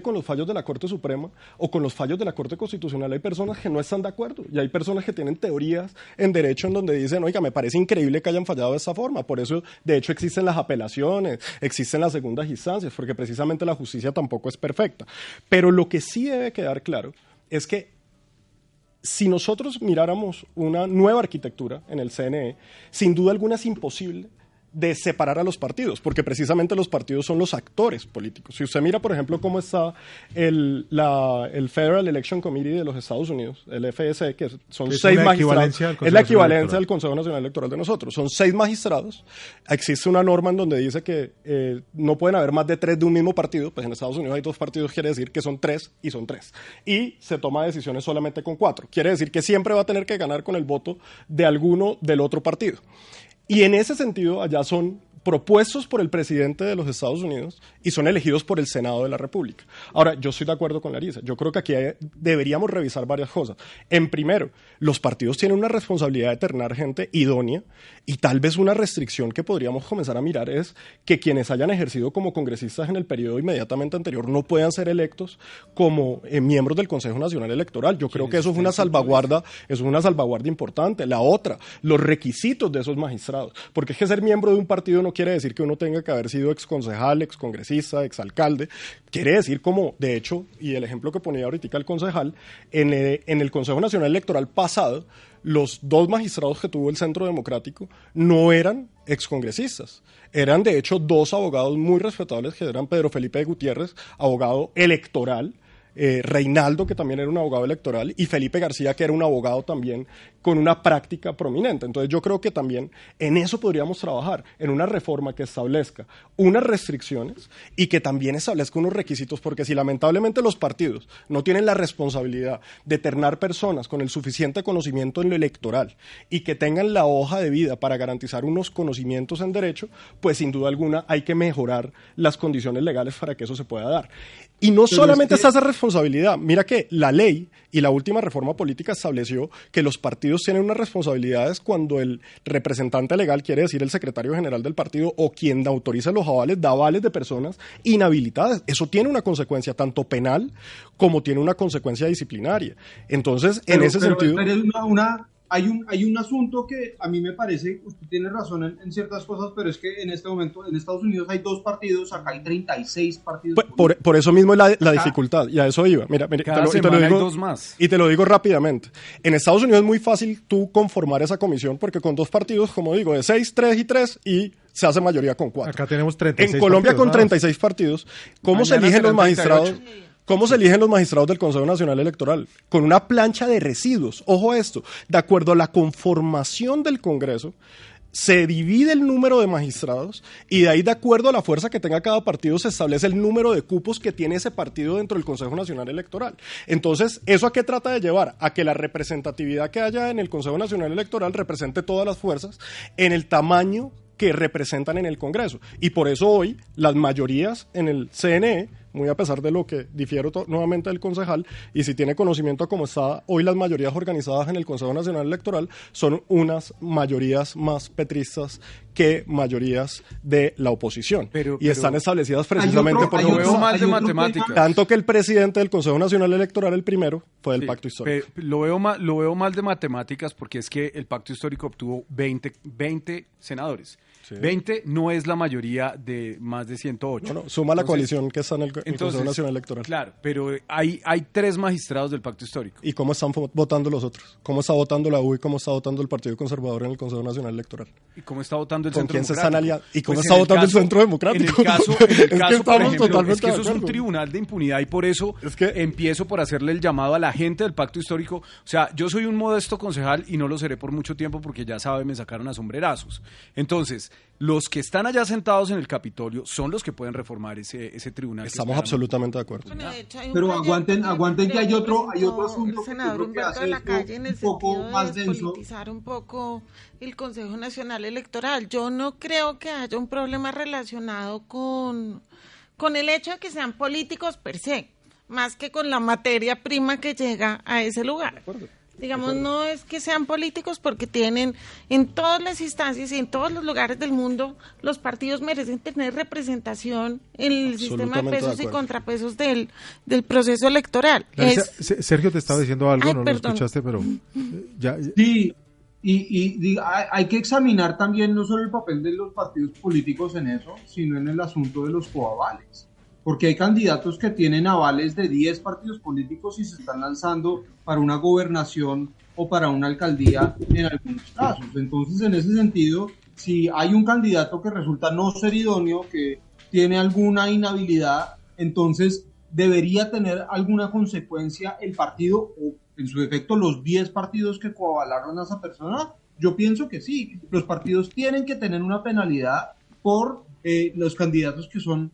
Con los fallos de la Corte Suprema o con los fallos de la Corte Constitucional hay personas que no están de acuerdo y hay personas que tienen teorías en derecho en donde dicen, oiga, me parece increíble que hayan fallado de esa forma. Por eso, de hecho, existen las apelaciones, existen las segundas instancias, porque precisamente la justicia tampoco es perfecta. Pero lo que sí debe quedar claro es que si nosotros miráramos una nueva arquitectura en el CNE, sin duda alguna es imposible de separar a los partidos, porque precisamente los partidos son los actores políticos. Si usted mira, por ejemplo, cómo está el, la- el Federal Election Committee de los Estados Unidos, el FSE, que son seis magistrados, es la equivalencia del Consejo Nacional Electoral de nosotros. Son seis magistrados. Existe una norma en donde dice que eh, no pueden haber más de tres de un mismo partido. Pues en Estados Unidos hay dos partidos, quiere decir que son tres y son tres. Y se toma decisiones solamente con cuatro. Quiere decir que siempre va a tener que ganar con el voto de alguno del otro partido. Y en ese sentido, allá son propuestos por el presidente de los Estados Unidos y son elegidos por el Senado de la República. Ahora, yo estoy de acuerdo con Larisa. Yo creo que aquí hay- deberíamos revisar varias cosas. En primero, los partidos tienen una responsabilidad de ternar gente idónea y tal vez una restricción que podríamos comenzar a mirar es que quienes hayan ejercido como congresistas en el periodo inmediatamente anterior no puedan ser electos como eh, miembros del Consejo Nacional Electoral. Yo creo que eso fue una salvaguarda, eso es una salvaguarda importante. La otra, los requisitos de esos magistrados. Porque es que ser miembro de un partido no no quiere decir que uno tenga que haber sido exconcejal, excongresista, exalcalde. Quiere decir como, de hecho, y el ejemplo que ponía ahorita el concejal, en el, en el Consejo Nacional Electoral pasado, los dos magistrados que tuvo el Centro Democrático no eran excongresistas. Eran, de hecho, dos abogados muy respetables, que eran Pedro Felipe Gutiérrez, abogado electoral, eh, Reinaldo, que también era un abogado electoral, y Felipe García, que era un abogado también con una práctica prominente. Entonces yo creo que también en eso podríamos trabajar, en una reforma que establezca unas restricciones y que también establezca unos requisitos, porque si lamentablemente los partidos no tienen la responsabilidad de ternar personas con el suficiente conocimiento en lo electoral y que tengan la hoja de vida para garantizar unos conocimientos en derecho, pues sin duda alguna hay que mejorar las condiciones legales para que eso se pueda dar. Y no solamente está esa responsabilidad. Mira que la ley y la última reforma política estableció que los partidos tienen unas responsabilidades cuando el representante legal, quiere decir el secretario general del partido o quien autoriza los avales, da avales de personas inhabilitadas. Eso tiene una consecuencia tanto penal como tiene una consecuencia disciplinaria. Entonces, en ese sentido... Pero es una, hay un, hay un asunto que a mí me parece, usted tiene razón en, ciertas cosas, pero es que en este momento en Estados Unidos hay dos partidos, acá hay 36 partidos. Por, por, eso mismo es la, la dificultad, y a eso iba. Mira, mira Cada te, lo, te lo digo, dos más. Y te lo digo rápidamente. En Estados Unidos es muy fácil tú conformar esa comisión, porque con dos partidos, como digo, de 6, 3 y 3, y se hace mayoría con 4. Acá tenemos 36 En Colombia partidos, con 36 partidos, ¿cómo Mañana se eligen los magistrados? 38. ¿Cómo se eligen los magistrados del Consejo Nacional Electoral? Con una plancha de residuos. Ojo a esto. De acuerdo a la conformación del Congreso, se divide el número de magistrados y de ahí, de acuerdo a la fuerza que tenga cada partido, se establece el número de cupos que tiene ese partido dentro del Consejo Nacional Electoral. Entonces, ¿eso a qué trata de llevar? A que la representatividad que haya en el Consejo Nacional Electoral represente todas las fuerzas en el tamaño que representan en el Congreso. Y por eso hoy las mayorías en el CNE muy a pesar de lo que difiero nuevamente del concejal, y si tiene conocimiento como está hoy las mayorías organizadas en el Consejo Nacional Electoral, son unas mayorías más petristas que mayorías de la oposición. Pero, y pero están establecidas precisamente otro, por lo veo mal de matemáticas. Tanto que el presidente del Consejo Nacional Electoral, el primero, fue del Sí, Pacto Histórico. pe- lo, veo mal, lo veo mal de matemáticas porque es que el pacto histórico obtuvo 20, 20 senadores. 20 no es la mayoría de más de 108. No, no, suma la Entonces- coalición que está en el, el Consejo entonces, Nacional Electoral. Claro, pero hay, hay tres magistrados del pacto histórico. ¿Y cómo están votando los otros? ¿Cómo está votando la U y cómo está votando el Partido Conservador en el Consejo Nacional Electoral? ¿Y cómo está votando el ¿Con Centro quién se Democrático? están aliando? ¿Y cómo Pues está el votando el Centro Democrático? En el caso, [laughs] en el Es que por estamos ejemplo, totalmente es que eso es un tribunal de impunidad y por eso empiezo por hacerle el llamado a la gente del pacto histórico. O sea, yo soy un modesto concejal y no lo seré por mucho tiempo porque ya sabe, me sacaron a sombrerazos. Entonces, los que están allá sentados en el Capitolio son los que pueden reformar ese, ese tribunal. Estamos absolutamente de acuerdo. Bueno, de hecho, Pero aguanten, aguanten que hay otro, hay otro asunto El senador Humberto de la Calle en el un poco sentido más de denso. despolitizar un poco el Consejo Nacional Electoral. Yo no creo que haya un problema relacionado con, con el hecho de que sean políticos per se, más que con la materia prima que llega a ese lugar. Digamos, no es que sean políticos porque tienen en todas las instancias y en todos los lugares del mundo, los partidos merecen tener representación en el sistema de pesos y contrapesos del, del proceso electoral. Es- Sergio te estaba diciendo algo, Ay, no perdón. lo escuchaste, pero eh, ya, Sí, y, y hay, hay que examinar también no solo el papel de los partidos políticos en eso, sino en el asunto de los coavales. Porque hay candidatos que tienen avales de 10 partidos políticos y se están lanzando para una gobernación o para una alcaldía en algunos casos. Entonces, en ese sentido, si hay un candidato que resulta no ser idóneo, que tiene alguna inhabilidad, entonces debería tener alguna consecuencia el partido o en su defecto los 10 partidos que coavalaron a esa persona. Yo pienso que sí, los partidos tienen que tener una penalidad por eh, los candidatos que son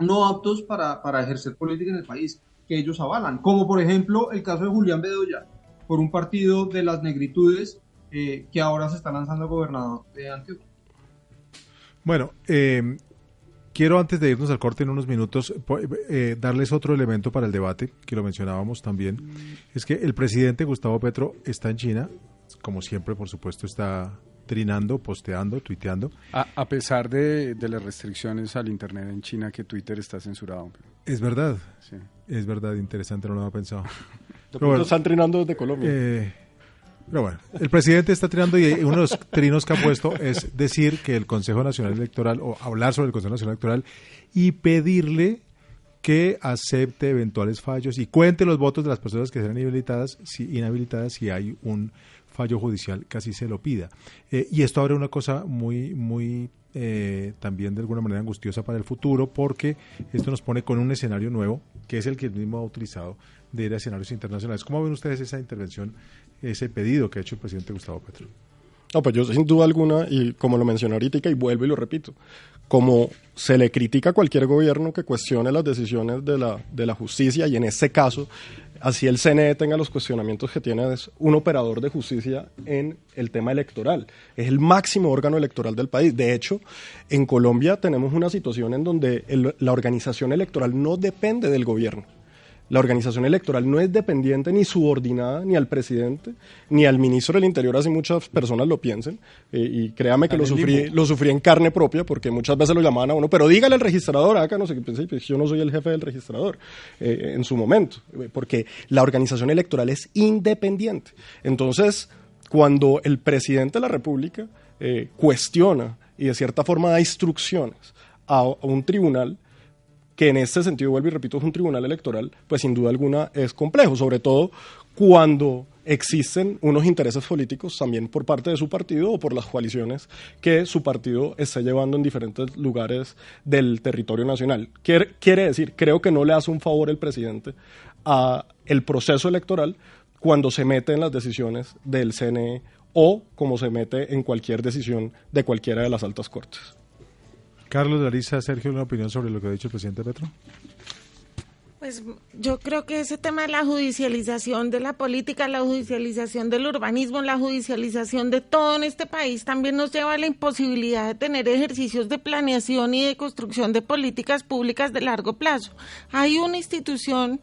no aptos para, para ejercer política en el país que ellos avalan, como por ejemplo el caso de Julián Bedoya, por un partido de las negritudes eh, que ahora se está lanzando gobernador de Antioquia. Bueno, eh, quiero antes de irnos al corte en unos minutos eh, darles otro elemento para el debate, que lo mencionábamos también, es que el presidente Gustavo Petro está en China, como siempre, por supuesto, está trinando, posteando, tuiteando. A, a pesar de, de las restricciones al Internet en China, que Twitter está censurado. Es verdad, Sí. es verdad, interesante, no lo había pensado. [laughs] De están trinando desde Colombia. Eh, Pero bueno, el presidente está tirando y uno de los trinos que ha puesto es decir que el Consejo Nacional Electoral, o hablar sobre el Consejo Nacional Electoral y pedirle que acepte eventuales fallos y cuente los votos de las personas que serán inhabilitadas si, inhabilitadas si hay un fallo judicial así se lo pida. Eh, y esto abre una cosa muy, muy eh, también de alguna manera angustiosa para el futuro porque esto nos pone con un escenario nuevo que es el que el mismo ha utilizado de ir a escenarios internacionales. ¿Cómo ven ustedes esa intervención, ese pedido que ha hecho el presidente Gustavo Petro? No, pues yo sin duda alguna, y como lo mencioné ahorita y vuelvo y lo repito, como se le critica a cualquier gobierno que cuestione las decisiones de la, de la justicia y en este caso así el CNE tenga los cuestionamientos que tiene, es un operador de justicia en el tema electoral. Es el máximo órgano electoral del país. De hecho, en Colombia tenemos una situación en donde la organización electoral no depende del gobierno la organización electoral no es dependiente ni subordinada ni al presidente ni al ministro del Interior, así muchas personas lo piensen. Eh, y créame que lo sufrí, lo sufrí en carne propia porque muchas veces lo llamaban a uno, pero dígale al registrador, acá no sé qué pensé, pues yo no soy el jefe del registrador eh, en su momento, eh, porque la organización electoral es independiente. Entonces, cuando el presidente de la República cuestiona y de cierta forma da instrucciones a un tribunal, que en este sentido, vuelvo y repito, es un tribunal electoral, pues sin duda alguna es complejo, sobre todo cuando existen unos intereses políticos también por parte de su partido o por las coaliciones que su partido está llevando en diferentes lugares del territorio nacional. Quiere, quiere decir, creo que no le hace un favor el presidente a el proceso electoral cuando se mete en las decisiones del CNE o como se mete en cualquier decisión de cualquiera de las altas cortes. Carlos, Larisa, Sergio, ¿una opinión sobre lo que ha dicho el presidente Petro? Pues yo creo que ese tema de la judicialización de la política, la judicialización del urbanismo, la judicialización de todo en este país también nos lleva a la imposibilidad de tener ejercicios de planeación y de construcción de políticas públicas de largo plazo. Hay una institución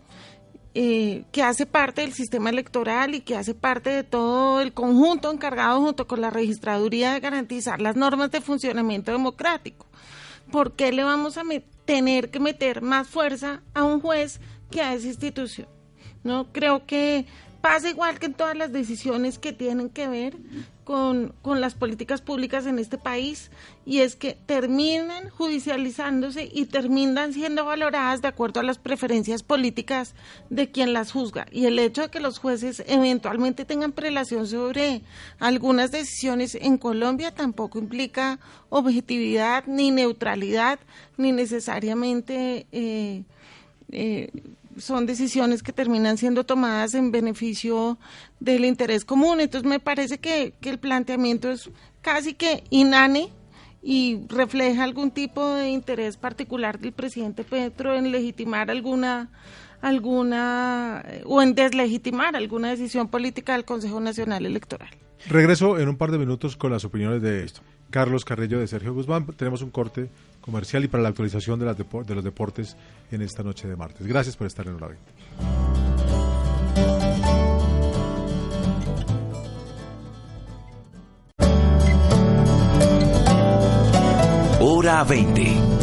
eh, que hace parte del sistema electoral y que hace parte de todo el conjunto encargado junto con la registraduría de garantizar las normas de funcionamiento democrático. ¿Por qué le vamos a tener que meter más fuerza a un juez que a esa institución? No creo que pasa igual que en todas las decisiones que tienen que ver con, las políticas públicas en este país y es que terminan judicializándose y terminan siendo valoradas de acuerdo a las preferencias políticas de quien las juzga. Y el hecho de que los jueces eventualmente tengan prelación sobre algunas decisiones en Colombia tampoco implica objetividad ni neutralidad ni necesariamente... Eh, eh, son decisiones que terminan siendo tomadas en beneficio del interés común. Entonces me parece que, el planteamiento es casi que inane y refleja algún tipo de interés particular del presidente Petro en legitimar alguna alguna o en deslegitimar alguna decisión política del Consejo Nacional Electoral. Regreso en un par de minutos con las opiniones de esto. Carlos Carrillo de Sergio Guzmán. Tenemos un corte comercial y para la actualización de, las de los deportes en esta noche de martes. Gracias por estar en Hora 20. Hora 20.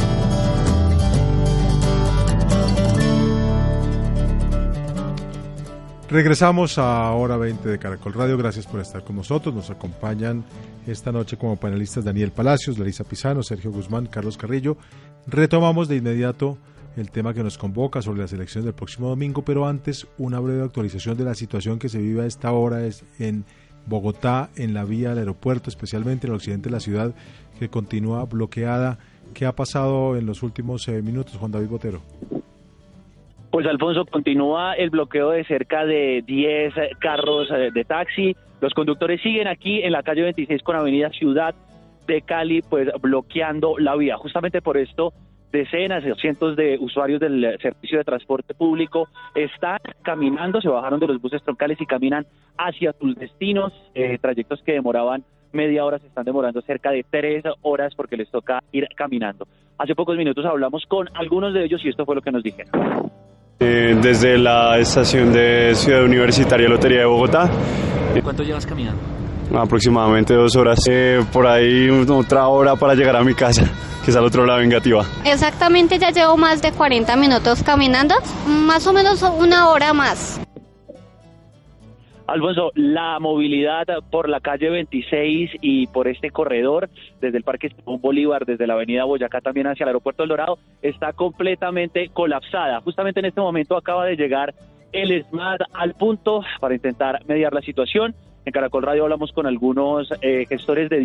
Regresamos a Hora 20 de Caracol Radio. Gracias por estar con nosotros. Nos acompañan esta noche como panelistas Daniel Palacios, Larisa Pisano, Sergio Guzmán, Carlos Carrillo. Retomamos de inmediato el tema que nos convoca sobre las elecciones del próximo domingo, pero antes una breve actualización de la situación que se vive a esta hora es en Bogotá, en la vía del aeropuerto, especialmente en el occidente de la ciudad, que continúa bloqueada. ¿Qué ha pasado en los últimos eh, minutos, Juan David Botero? Pues Alfonso, continúa el bloqueo de cerca de 10 carros eh, de taxi. Los conductores siguen aquí en la calle 26 con Avenida Ciudad de Cali, pues bloqueando la vía. Justamente por esto, decenas de cientos de usuarios del servicio de transporte público están caminando, se bajaron de los buses troncales y caminan hacia sus destinos, eh, trayectos que demoraban media hora se están demorando cerca de tres horas porque les toca ir caminando. Hace pocos minutos hablamos con algunos de ellos y esto fue lo que nos dijeron. Eh, desde la estación de Ciudad Universitaria Lotería de Bogotá. ¿Cuánto llevas caminando? Aproximadamente dos horas. Eh, por ahí otra hora para llegar a mi casa, que es al otro lado vengativa. Exactamente, ya llevo más de 40 minutos caminando, más o menos una hora más. Alfonso, la movilidad por la calle 26 y por este corredor, desde el Parque Simón Bolívar, desde la avenida Boyacá también hacia el aeropuerto del Dorado, está completamente colapsada. Justamente en este momento acaba de llegar el SMAT al punto para intentar mediar la situación. En Caracol Radio hablamos con algunos eh, gestores de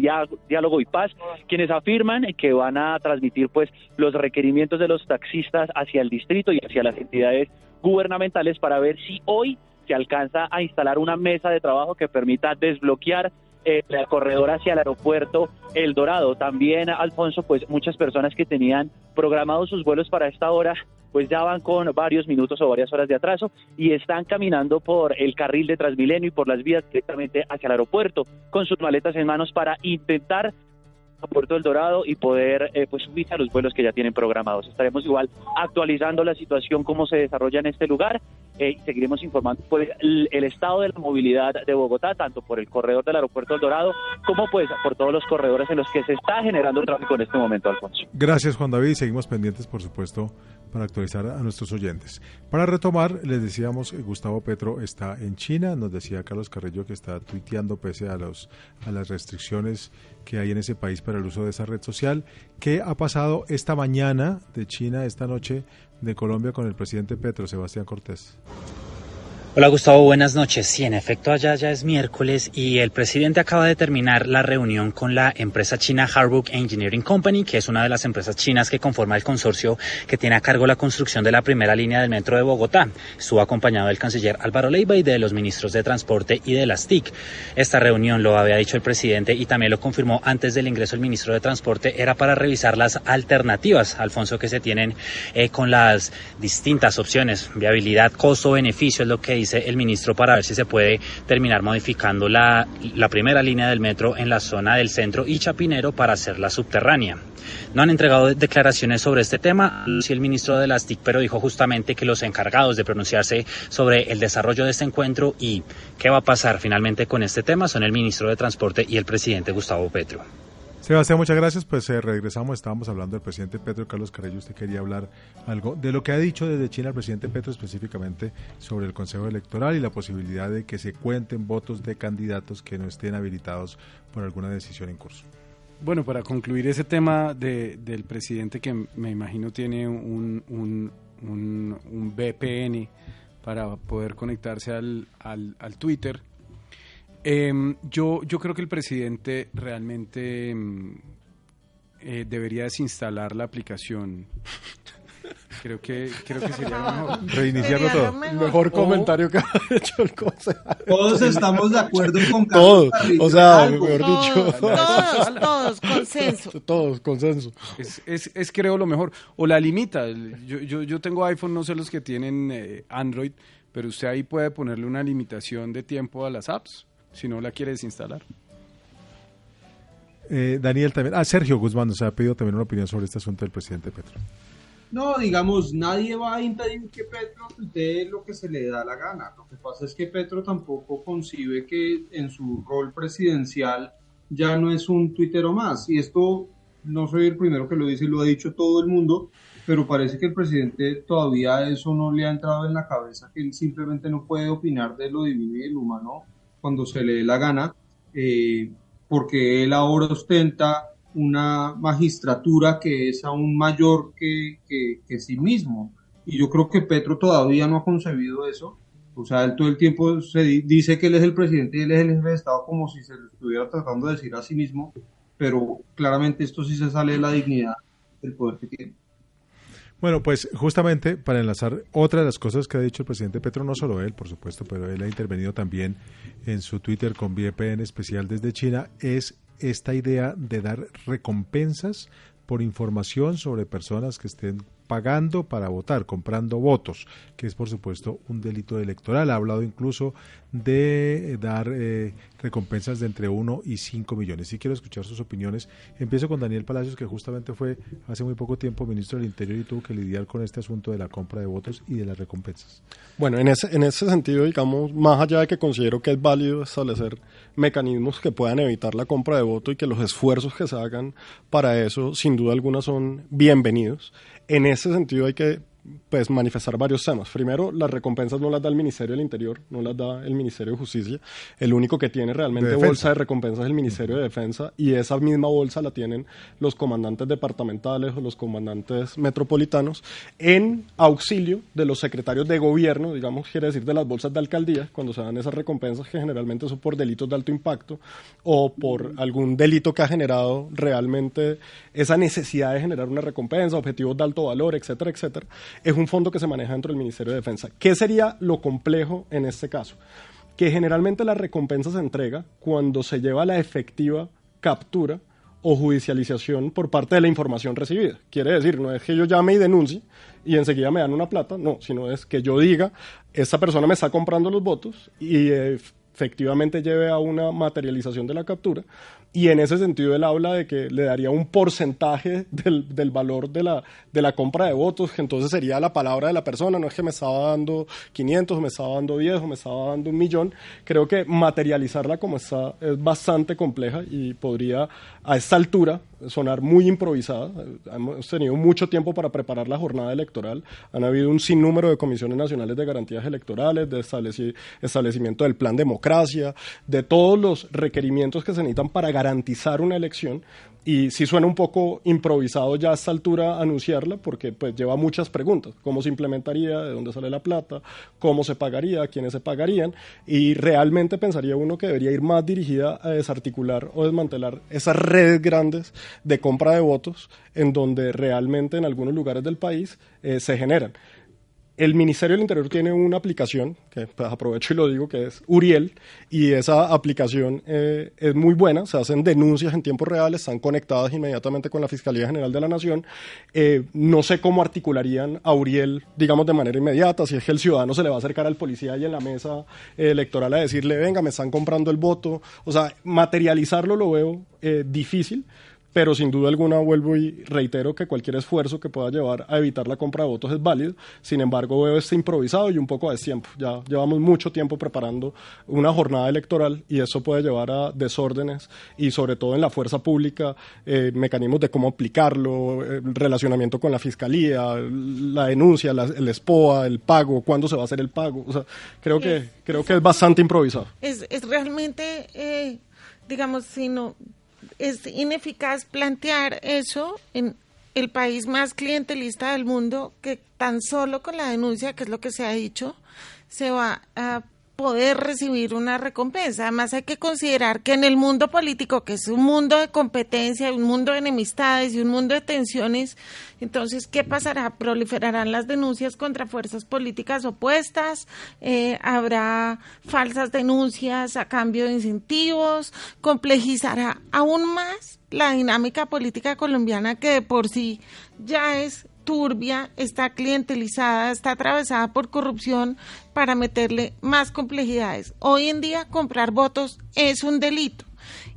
diálogo y paz, quienes afirman que van a transmitir pues los requerimientos de los taxistas hacia el distrito y hacia las entidades gubernamentales para ver si hoy se alcanza a instalar una mesa de trabajo que permita desbloquear el eh, corredor hacia el aeropuerto El Dorado. También, Alfonso, pues muchas personas que tenían programados sus vuelos para esta hora, pues ya van con varios minutos o varias horas de atraso y están caminando por el carril de Transmilenio y por las vías directamente hacia el aeropuerto con sus maletas en manos para intentar Puerto del Dorado y poder eh, pues subir a los vuelos que ya tienen programados. Estaremos igual actualizando la situación, cómo se desarrolla en este lugar eh, y seguiremos informando pues, el, el, estado de la movilidad de Bogotá, tanto por el corredor del aeropuerto del Dorado como pues por todos los corredores en los que se está generando tráfico en este momento, Alfonso. Gracias Juan David, seguimos pendientes por supuesto para actualizar a nuestros oyentes. Para retomar, les decíamos, Gustavo Petro está en China, nos decía Carlos Carrillo que está tuiteando pese a, los, a las restricciones que hay en ese país para el uso de esa red social. ¿Qué ha pasado esta mañana de China, esta noche de Colombia con el presidente Petro, Sebastián Cortés? Hola Gustavo, buenas noches. Sí, en efecto, allá ya es miércoles y el presidente acaba de terminar la reunión con la empresa china Harbrook Engineering Company, que es una de las empresas chinas que conforma el consorcio que tiene a cargo la construcción de la primera línea del metro de Bogotá. Estuvo acompañado del canciller Álvaro Leiva y de los ministros de Transporte y de las TIC. Esta reunión, lo había dicho el presidente y también lo confirmó antes del ingreso el ministro de Transporte, era para revisar las alternativas, Alfonso, que se tienen eh, con las distintas opciones, viabilidad, costo, beneficio, es lo que dice el ministro para ver si se puede terminar modificando la, la primera línea del metro en la zona del centro y Chapinero para hacerla subterránea. No han entregado declaraciones sobre este tema, sí el ministro de las TIC, pero dijo justamente que los encargados de pronunciarse sobre el desarrollo de este encuentro y qué va a pasar finalmente con este tema son el ministro de Transporte y el presidente Gustavo Petro. Sebastián, muchas gracias. Pues eh, regresamos, estábamos hablando del presidente Petro Carlos Carrillo. Usted quería hablar algo de lo que ha dicho desde China el presidente Petro específicamente sobre el Consejo Electoral y la posibilidad de que se cuenten votos de candidatos que no estén habilitados por alguna decisión en curso. Bueno, para concluir ese tema de, del presidente que me imagino tiene un, un, un, VPN para poder conectarse al, al, al Twitter, eh, yo, yo creo que el presidente realmente eh, debería desinstalar la aplicación. [laughs] Creo que, creo que sería mejor. Reiniciarlo todo. Mejor, mejor comentario que ha [laughs] hecho el consejo. Todos estamos de acuerdo con Todos. O sea, algo. mejor dicho. Todos, todos, consenso. [laughs] Todos, consenso. Es, es, es, creo lo mejor. O la limita. Yo, yo, yo tengo iPhone, no sé los que tienen eh, Android, pero usted ahí puede ponerle una limitación de tiempo a las apps si no la quiere desinstalar. Eh, Daniel también. Ah, Sergio Guzmán nos ha pedido también una opinión sobre este asunto del presidente Petro. No, digamos, nadie va a impedir que Petro tuitee lo que se le da la gana. Lo que pasa es que Petro tampoco concibe que en su rol presidencial ya no es un tuitero más. Y esto no soy el primero que lo dice, lo ha dicho todo el mundo, pero parece que el presidente todavía eso no le ha entrado en la cabeza, que él simplemente no puede opinar de lo divino y de lo humano cuando se le dé la gana, eh, porque él ahora ostenta una magistratura que es aún mayor que, que, sí mismo. Y yo creo que Petro todavía no ha concebido eso. O sea, él todo el tiempo se dice que él es el presidente y él es el jefe de Estado como si se lo estuviera tratando de decir a sí mismo, pero claramente esto sí se sale de la dignidad del poder que tiene. Bueno, pues justamente para enlazar otra de las cosas que ha dicho el presidente Petro, no solo él, por supuesto, pero él ha intervenido también en su Twitter con VPN especial desde China, es esta idea de dar recompensas por información sobre personas que estén pagando para votar, comprando votos, que es por supuesto un delito electoral. Ha hablado incluso de dar eh, recompensas de entre 1 y 5 millones. Si quiero escuchar sus opiniones. Empiezo con Daniel Palacios, que justamente fue hace muy poco tiempo ministro del Interior y tuvo que lidiar con este asunto de la compra de votos y de las recompensas. Bueno, en ese, en ese sentido, digamos, más allá de que considero que es válido establecer mecanismos que puedan evitar la compra de voto y que los esfuerzos que se hagan para eso, sin duda alguna, son bienvenidos. En ese sentido hay que pues manifestar varios temas. Primero, las recompensas no las da el Ministerio del Interior, no las da el Ministerio de Justicia. El único que tiene realmente De bolsa de recompensas es el Ministerio de Defensa y esa misma bolsa la tienen los comandantes departamentales o los comandantes metropolitanos en auxilio de los secretarios de gobierno, digamos, quiere decir de las bolsas de alcaldía, cuando se dan esas recompensas que generalmente son por delitos de alto impacto o por algún delito que ha generado realmente esa necesidad de generar una recompensa, objetivos de alto valor, etcétera, etcétera, es un fondo que se maneja dentro del Ministerio de Defensa. ¿Qué sería lo complejo en este caso? Que generalmente la recompensa se entrega cuando se lleva la efectiva captura o judicialización por parte de la información recibida. Quiere decir, no es que yo llame y denuncie y enseguida me dan una plata, no, sino es que yo diga, esta persona me está comprando los votos y eh, efectivamente lleve a una materialización de la captura. Y en ese sentido él habla de que le daría un porcentaje del, del valor de la, de la compra de votos, que entonces sería la palabra de la persona, no es que me estaba dando 500, o me estaba dando 10, o me estaba dando un millón. Creo que materializarla como está es bastante compleja y podría a esta altura sonar muy improvisada. Hemos tenido mucho tiempo para preparar la jornada electoral. Han habido un sinnúmero de comisiones nacionales de garantías electorales, de estableci- establecimiento del plan de todos los requerimientos que se necesitan para garantizar una elección. Y sí suena un poco improvisado ya a esta altura anunciarla, porque pues lleva muchas preguntas. ¿Cómo se implementaría? ¿De dónde sale la plata? ¿Cómo se pagaría? ¿Quiénes se pagarían? Y realmente pensaría uno que debería ir más dirigida a desarticular o desmantelar esas redes grandes de compra de votos en donde realmente en algunos lugares del país eh, se generan. El Ministerio del Interior tiene una aplicación, que pues, aprovecho y lo digo, que es Uriel, y esa aplicación eh, es muy buena, se hacen denuncias en tiempo real, están conectadas inmediatamente con la Fiscalía General de la Nación. Eh, no sé cómo articularían a Uriel, digamos, de manera inmediata, si es que el ciudadano se le va a acercar al policía y en la mesa eh, electoral a decirle, venga, me están comprando el voto. O sea, materializarlo lo veo difícil pero sin duda alguna vuelvo y reitero que cualquier esfuerzo que pueda llevar a evitar la compra de votos es válido. Sin embargo, veo este improvisado y un poco a destiempo. Ya llevamos mucho tiempo preparando una jornada electoral y eso puede llevar a desórdenes y sobre todo en la fuerza pública, eh, mecanismos de cómo aplicarlo, eh, relacionamiento con la fiscalía, la denuncia, la- el SPOA, el pago, cuándo se va a hacer el pago. O sea, creo que, Es- creo que es bastante improvisado. Es, es realmente, eh, digamos, si no, es ineficaz plantear eso en el país más clientelista del mundo, que tan solo con la denuncia, que es lo que se ha dicho, se va a poder recibir una recompensa. Además hay que considerar que en el mundo político, que es un mundo de competencia, un mundo de enemistades y un mundo de tensiones, entonces, ¿qué pasará? Proliferarán las denuncias contra fuerzas políticas opuestas, eh, habrá falsas denuncias a cambio de incentivos, complejizará aún más la dinámica política colombiana que de por sí ya es turbia, está clientelizada, está atravesada por corrupción para meterle más complejidades. Hoy en día comprar votos es un delito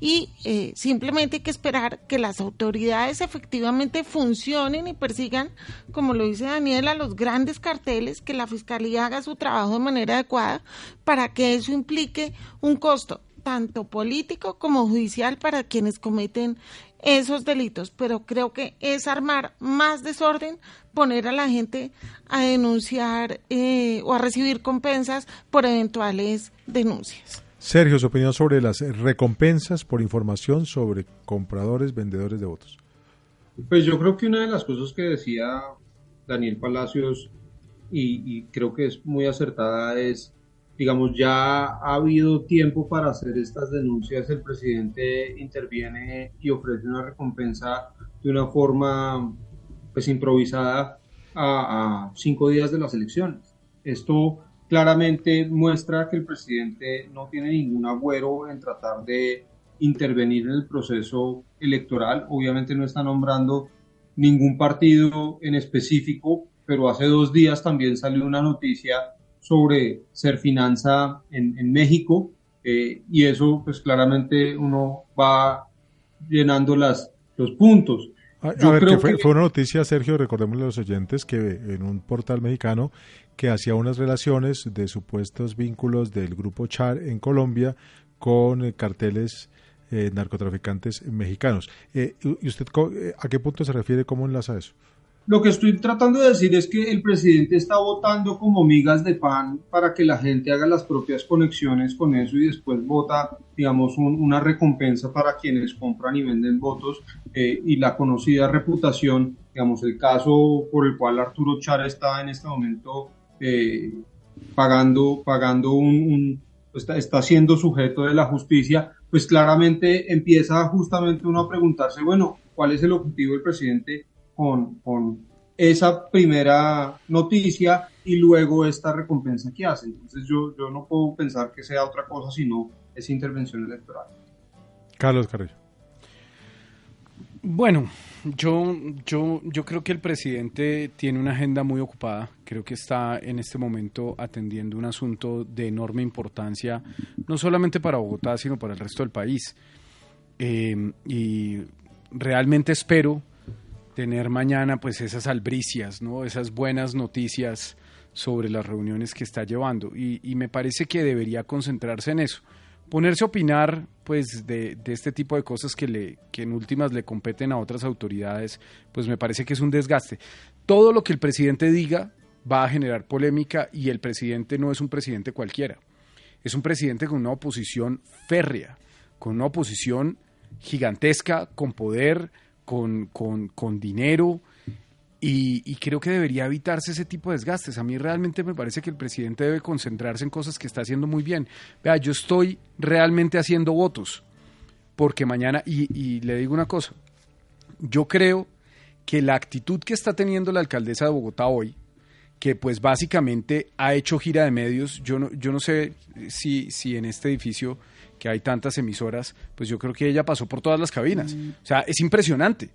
y eh, simplemente hay que esperar que las autoridades efectivamente funcionen y persigan, como lo dice Daniel, a los grandes carteles, que la fiscalía haga su trabajo de manera adecuada para que eso implique un costo tanto político como judicial para quienes cometen esos delitos, pero creo que es armar más desorden, poner a la gente a denunciar eh, o a recibir compensas por eventuales denuncias. Sergio, su opinión sobre las recompensas por información sobre compradores, vendedores de votos. Pues yo creo que una de las cosas que decía Daniel Palacios y, y creo que es muy acertada es, digamos, ya ha habido tiempo para hacer estas denuncias, el presidente interviene y ofrece una recompensa de una forma pues improvisada a, a cinco días de las elecciones. Esto claramente muestra que el presidente no tiene ningún agüero en tratar de intervenir en el proceso electoral. Obviamente no está nombrando ningún partido en específico, pero hace dos días también salió una noticia sobre ser finanza en, en México eh, y eso pues claramente uno va llenando las, los puntos. A, Yo a ver, creo que fue, que- fue una noticia, Sergio, recordémosle a los oyentes, que en un portal mexicano que hacía unas relaciones de supuestos vínculos del grupo Char en Colombia con eh, carteles eh, narcotraficantes mexicanos. ¿Y usted a qué punto se refiere? ¿Cómo enlaza eso? Lo que estoy tratando de decir es que el presidente está votando como migas de pan para que la gente haga las propias conexiones con eso y después vota, digamos, una recompensa para quienes compran y venden votos eh, y la conocida reputación, digamos, el caso por el cual Arturo Char está en este momento eh, pagando, pagando un, está, está siendo sujeto de la justicia, pues claramente empieza justamente uno a preguntarse, bueno, ¿cuál es el objetivo del presidente? Con, esa primera noticia y luego esta recompensa que hace. Entonces yo, yo no puedo pensar que sea otra cosa sino esa intervención electoral. Carlos Carrillo. Bueno, yo, yo, yo creo que el presidente tiene una agenda muy ocupada. Creo que está en este momento atendiendo un asunto de enorme importancia, no solamente para Bogotá, sino para el resto del país. Eh, y realmente espero tener mañana pues esas albricias, ¿no? esas buenas noticias sobre las reuniones que está llevando y, me parece que debería concentrarse en eso. Ponerse a opinar pues de, este tipo de cosas que, le, que en últimas le competen a otras autoridades, pues me parece que es un desgaste. Todo lo que el presidente diga va a generar polémica y el presidente no es un presidente cualquiera. Es un presidente con una oposición férrea, con una oposición gigantesca, con poder, con, con, con dinero. Y, creo que debería evitarse ese tipo de desgastes. A mí realmente me parece que el presidente debe concentrarse en cosas que está haciendo muy bien. Vea, yo estoy realmente haciendo votos, porque mañana, y, y le digo una cosa, yo creo que la actitud que está teniendo la alcaldesa de Bogotá hoy, que pues básicamente ha hecho gira de medios, yo no, yo no sé si, si en este edificio que hay tantas emisoras, pues yo creo que ella pasó por todas las cabinas. Mm. O sea, es impresionante.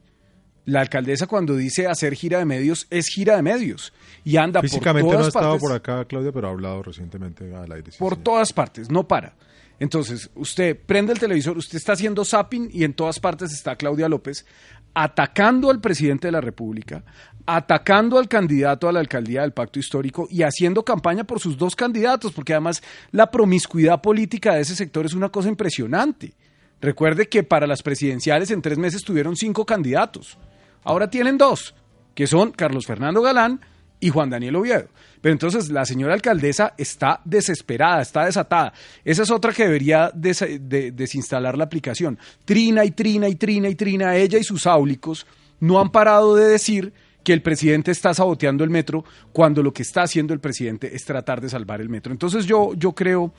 La alcaldesa cuando dice hacer gira de medios es gira de medios y anda por todas no ha estado por acá Claudia, pero ha hablado recientemente al aire. por todas partes, no para. Entonces, usted prende el televisor, usted está haciendo zapping y en todas partes está Claudia López atacando al presidente de la República, atacando al candidato a la alcaldía del pacto histórico y haciendo campaña por sus dos candidatos, porque además la promiscuidad política de ese sector es una cosa impresionante. Recuerde que para las presidenciales en tres meses tuvieron cinco candidatos. Ahora tienen dos, que son Carlos Fernando Galán y Juan Daniel Oviedo. Pero entonces la señora alcaldesa está desesperada, está desatada. Esa es otra que debería desinstalar la aplicación. Trina y trina y trina y trina, ella y sus áulicos no han parado de decir que el presidente está saboteando el metro cuando lo que está haciendo el presidente es tratar de salvar el metro. Entonces yo, yo creo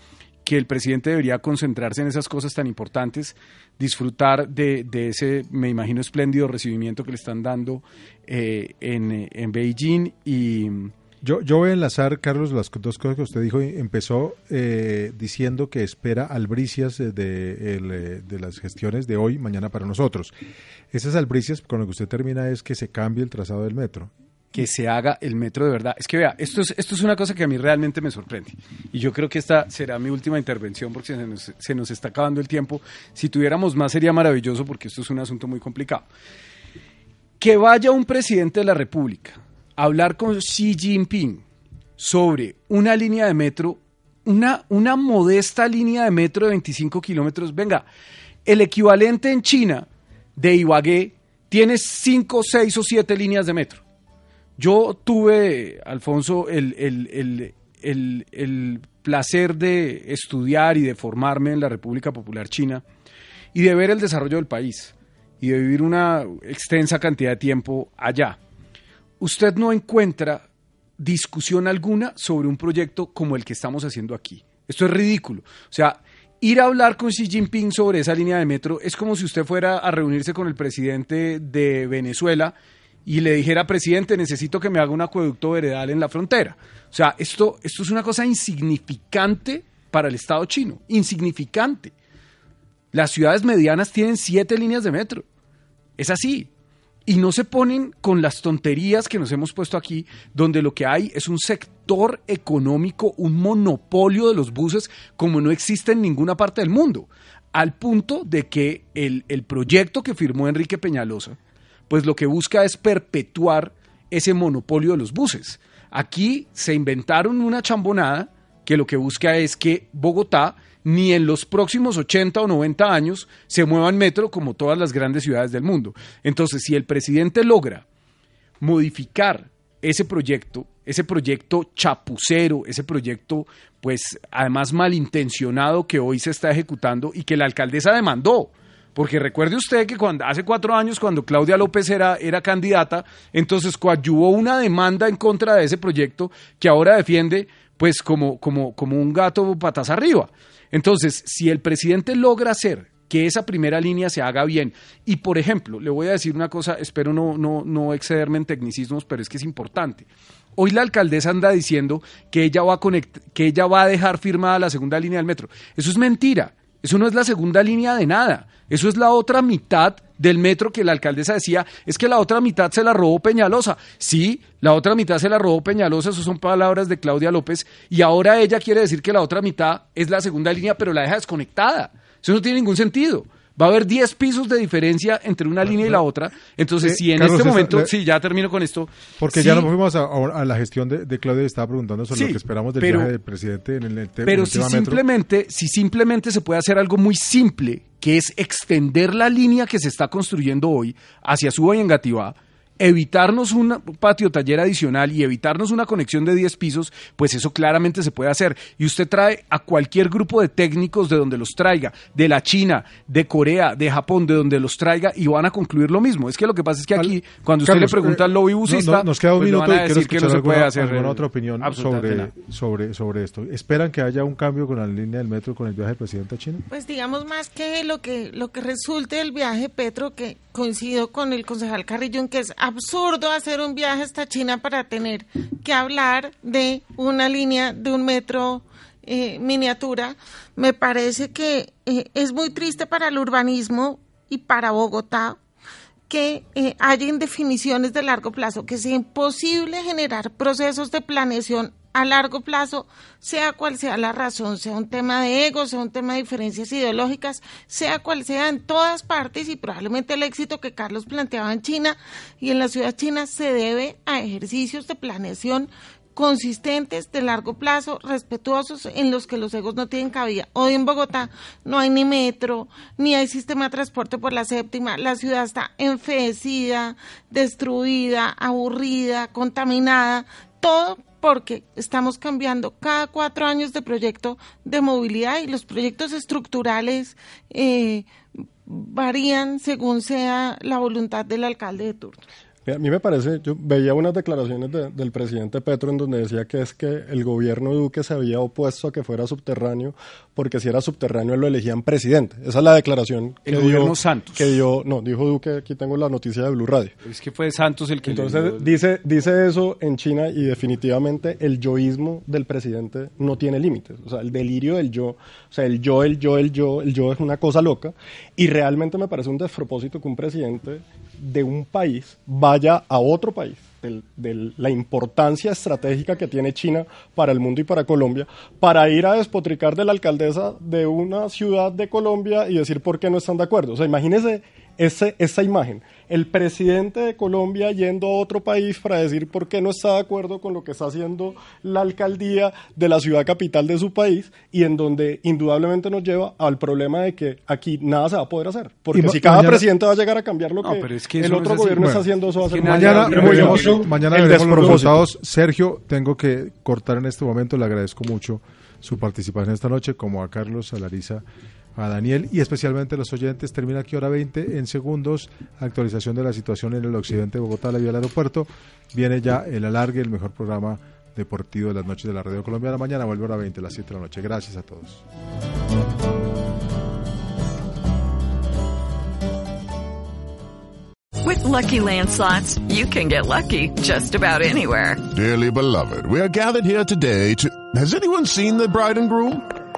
que el presidente debería concentrarse en esas cosas tan importantes, disfrutar de, ese, me imagino, espléndido recibimiento que le están dando eh, en, en Beijing y yo, yo voy a enlazar, Carlos, las dos cosas que usted dijo. Empezó eh, diciendo que espera albricias de, eh, de, las gestiones de hoy, mañana para nosotros. Esas albricias, con lo que usted termina, es que se cambie el trazado del metro. Que se haga el metro de verdad. Es que vea, esto es, esto es una cosa que a mí realmente me sorprende. Y yo creo que esta será mi última intervención porque se nos, se nos está acabando el tiempo. Si tuviéramos más sería maravilloso porque esto es un asunto muy complicado. Que vaya un presidente de la República hablar con Xi Jinping sobre una línea de metro, una, una modesta línea de metro de 25 kilómetros. Venga, el equivalente en China de Ibagué tiene 5, 6 o 7 líneas de metro. Yo tuve, Alfonso, el, el, el, el, placer de estudiar y de formarme en la República Popular China y de ver el desarrollo del país y de vivir una extensa cantidad de tiempo allá usted no encuentra discusión alguna sobre un proyecto como el que estamos haciendo aquí. Esto es ridículo. O sea, ir a hablar con Xi Jinping sobre esa línea de metro es como si usted fuera a reunirse con el presidente de Venezuela y le dijera, presidente, necesito que me haga un acueducto veredal en la frontera. O sea, esto, esto es una cosa insignificante para el Estado chino, insignificante. Las ciudades medianas tienen siete líneas de metro. Es así y no se ponen con las tonterías que nos hemos puesto aquí, donde lo que hay es un sector económico, un monopolio de los buses como no existe en ninguna parte del mundo, al punto de que el, el proyecto que firmó Enrique Peñalosa, pues lo que busca es perpetuar ese monopolio de los buses. Aquí se inventaron una chambonada que lo que busca es que Bogotá ni en los próximos 80 o 90 años se mueva en metro como todas las grandes ciudades del mundo. Entonces, si el presidente logra modificar ese proyecto, ese proyecto chapucero, ese proyecto, pues además malintencionado que hoy se está ejecutando y que la alcaldesa demandó. Porque recuerde usted que cuando, hace cuatro años, cuando Claudia López era, era candidata, entonces coadyuvó una demanda en contra de ese proyecto que ahora defiende pues como, como, como un gato patas arriba. Entonces, si el presidente logra hacer que esa primera línea se haga bien. Y por ejemplo, le voy a decir una cosa, espero no, no, no excederme en tecnicismos, pero es que es importante. Hoy la alcaldesa anda diciendo que ella va a que ella va a dejar firmada la segunda línea del metro. Eso es mentira. Eso no es la segunda línea de nada. Eso es la otra mitad del metro que la alcaldesa decía, es que la otra mitad se la robó Peñalosa. Sí, la otra mitad se la robó Peñalosa, eso son palabras de Claudia López, y ahora ella quiere decir que la otra mitad es la segunda línea, pero la deja desconectada. Eso no tiene ningún sentido. Va a haber 10 pisos de diferencia entre una línea y la otra. Entonces, si en este momento, sí, ya termino con esto. Porque ya nos fuimos a, la gestión de, Claudia, estaba preguntando sobre lo que esperamos del viaje del presidente en el, tema Pero si simplemente, si simplemente se puede hacer algo muy simple, que es extender la línea que se está construyendo hoy hacia Suba y Engativá, evitarnos un patio taller adicional y evitarnos una conexión de 10 pisos, pues eso claramente se puede hacer. Y usted trae a cualquier grupo de técnicos de donde los traiga, de la China, de Corea, de Japón, de donde los traiga y van a concluir lo mismo. Es que lo que pasa es que aquí, cuando usted le pregunta al lobby busista, nos queda un pues minuto y quiero que no se puede hacer alguna otra opinión sobre, sobre, sobre esto. ¿Esperan que haya un cambio con la línea del metro con el viaje del presidente a China? Pues digamos más que lo que, lo que resulte del viaje Petro, que coincido con el concejal Carrillo en que es absurdo hacer un viaje hasta China para tener que hablar de una línea de un metro eh, miniatura. Me parece que eh, es muy triste para el urbanismo y para Bogotá que eh, haya indefiniciones de largo plazo, que sea imposible generar procesos de planeación a largo plazo, sea cual sea la razón, sea un tema de ego, sea un tema de diferencias ideológicas, sea cual sea en todas partes y probablemente el éxito que Carlos planteaba en China y en la ciudad china se debe a ejercicios de planeación consistentes de largo plazo, respetuosos, en los que los egos no tienen cabida. Hoy en Bogotá no hay ni metro, ni hay sistema de transporte por la séptima, la ciudad está enfeecida, destruida, aburrida, contaminada, todo porque estamos cambiando cada cuatro años de proyecto de movilidad y los proyectos estructurales eh, varían según sea la voluntad del alcalde de turno. A mí me parece, yo veía unas declaraciones del presidente Petro en donde decía que es que el gobierno Duque se había opuesto a que fuera subterráneo porque si era subterráneo lo elegían presidente. Esa es la declaración que el dio, Santos. Que dio, no, dijo Duque, aquí tengo la noticia de Blue Radio. Es que fue Santos el que Entonces dice dice eso en China y definitivamente el yoísmo del presidente no tiene límites. O sea, el delirio del yo, o sea, el yo, el yo, el yo, el yo es una cosa loca y realmente me parece un despropósito que un presidente de un país vaya a otro país, de, la importancia estratégica que tiene China para el mundo y para Colombia, para ir a despotricar de la alcaldesa de una ciudad de Colombia y decir por qué no están de acuerdo. O sea, imagínese ese, esa imagen. El presidente de Colombia yendo a otro país para decir por qué no está de acuerdo con lo que está haciendo la alcaldía de la ciudad capital de su país y en donde indudablemente nos lleva al problema de que aquí nada se va a poder hacer. Porque si cada presidente va a llegar a cambiar lo que, el otro gobierno está haciendo, eso va a ser mañana, mañana, mañana veremos los resultados. Sergio, tengo que cortar en este momento, le agradezco mucho su participación esta noche, como a Carlos, a Larisa a Daniel y especialmente a los oyentes. Termina aquí hora 20 en segundos. Actualización de la situación en el occidente de Bogotá, la vía del aeropuerto. Viene ya el alargue, el mejor programa deportivo de las noches de la Radio Colombia. La mañana vuelve a hora 20, a las 7 de la noche. Gracias a todos. With lucky landslots, you can get lucky just about anywhere. Dearly beloved, we are gathered here today to. Has anyone seen the bride and groom?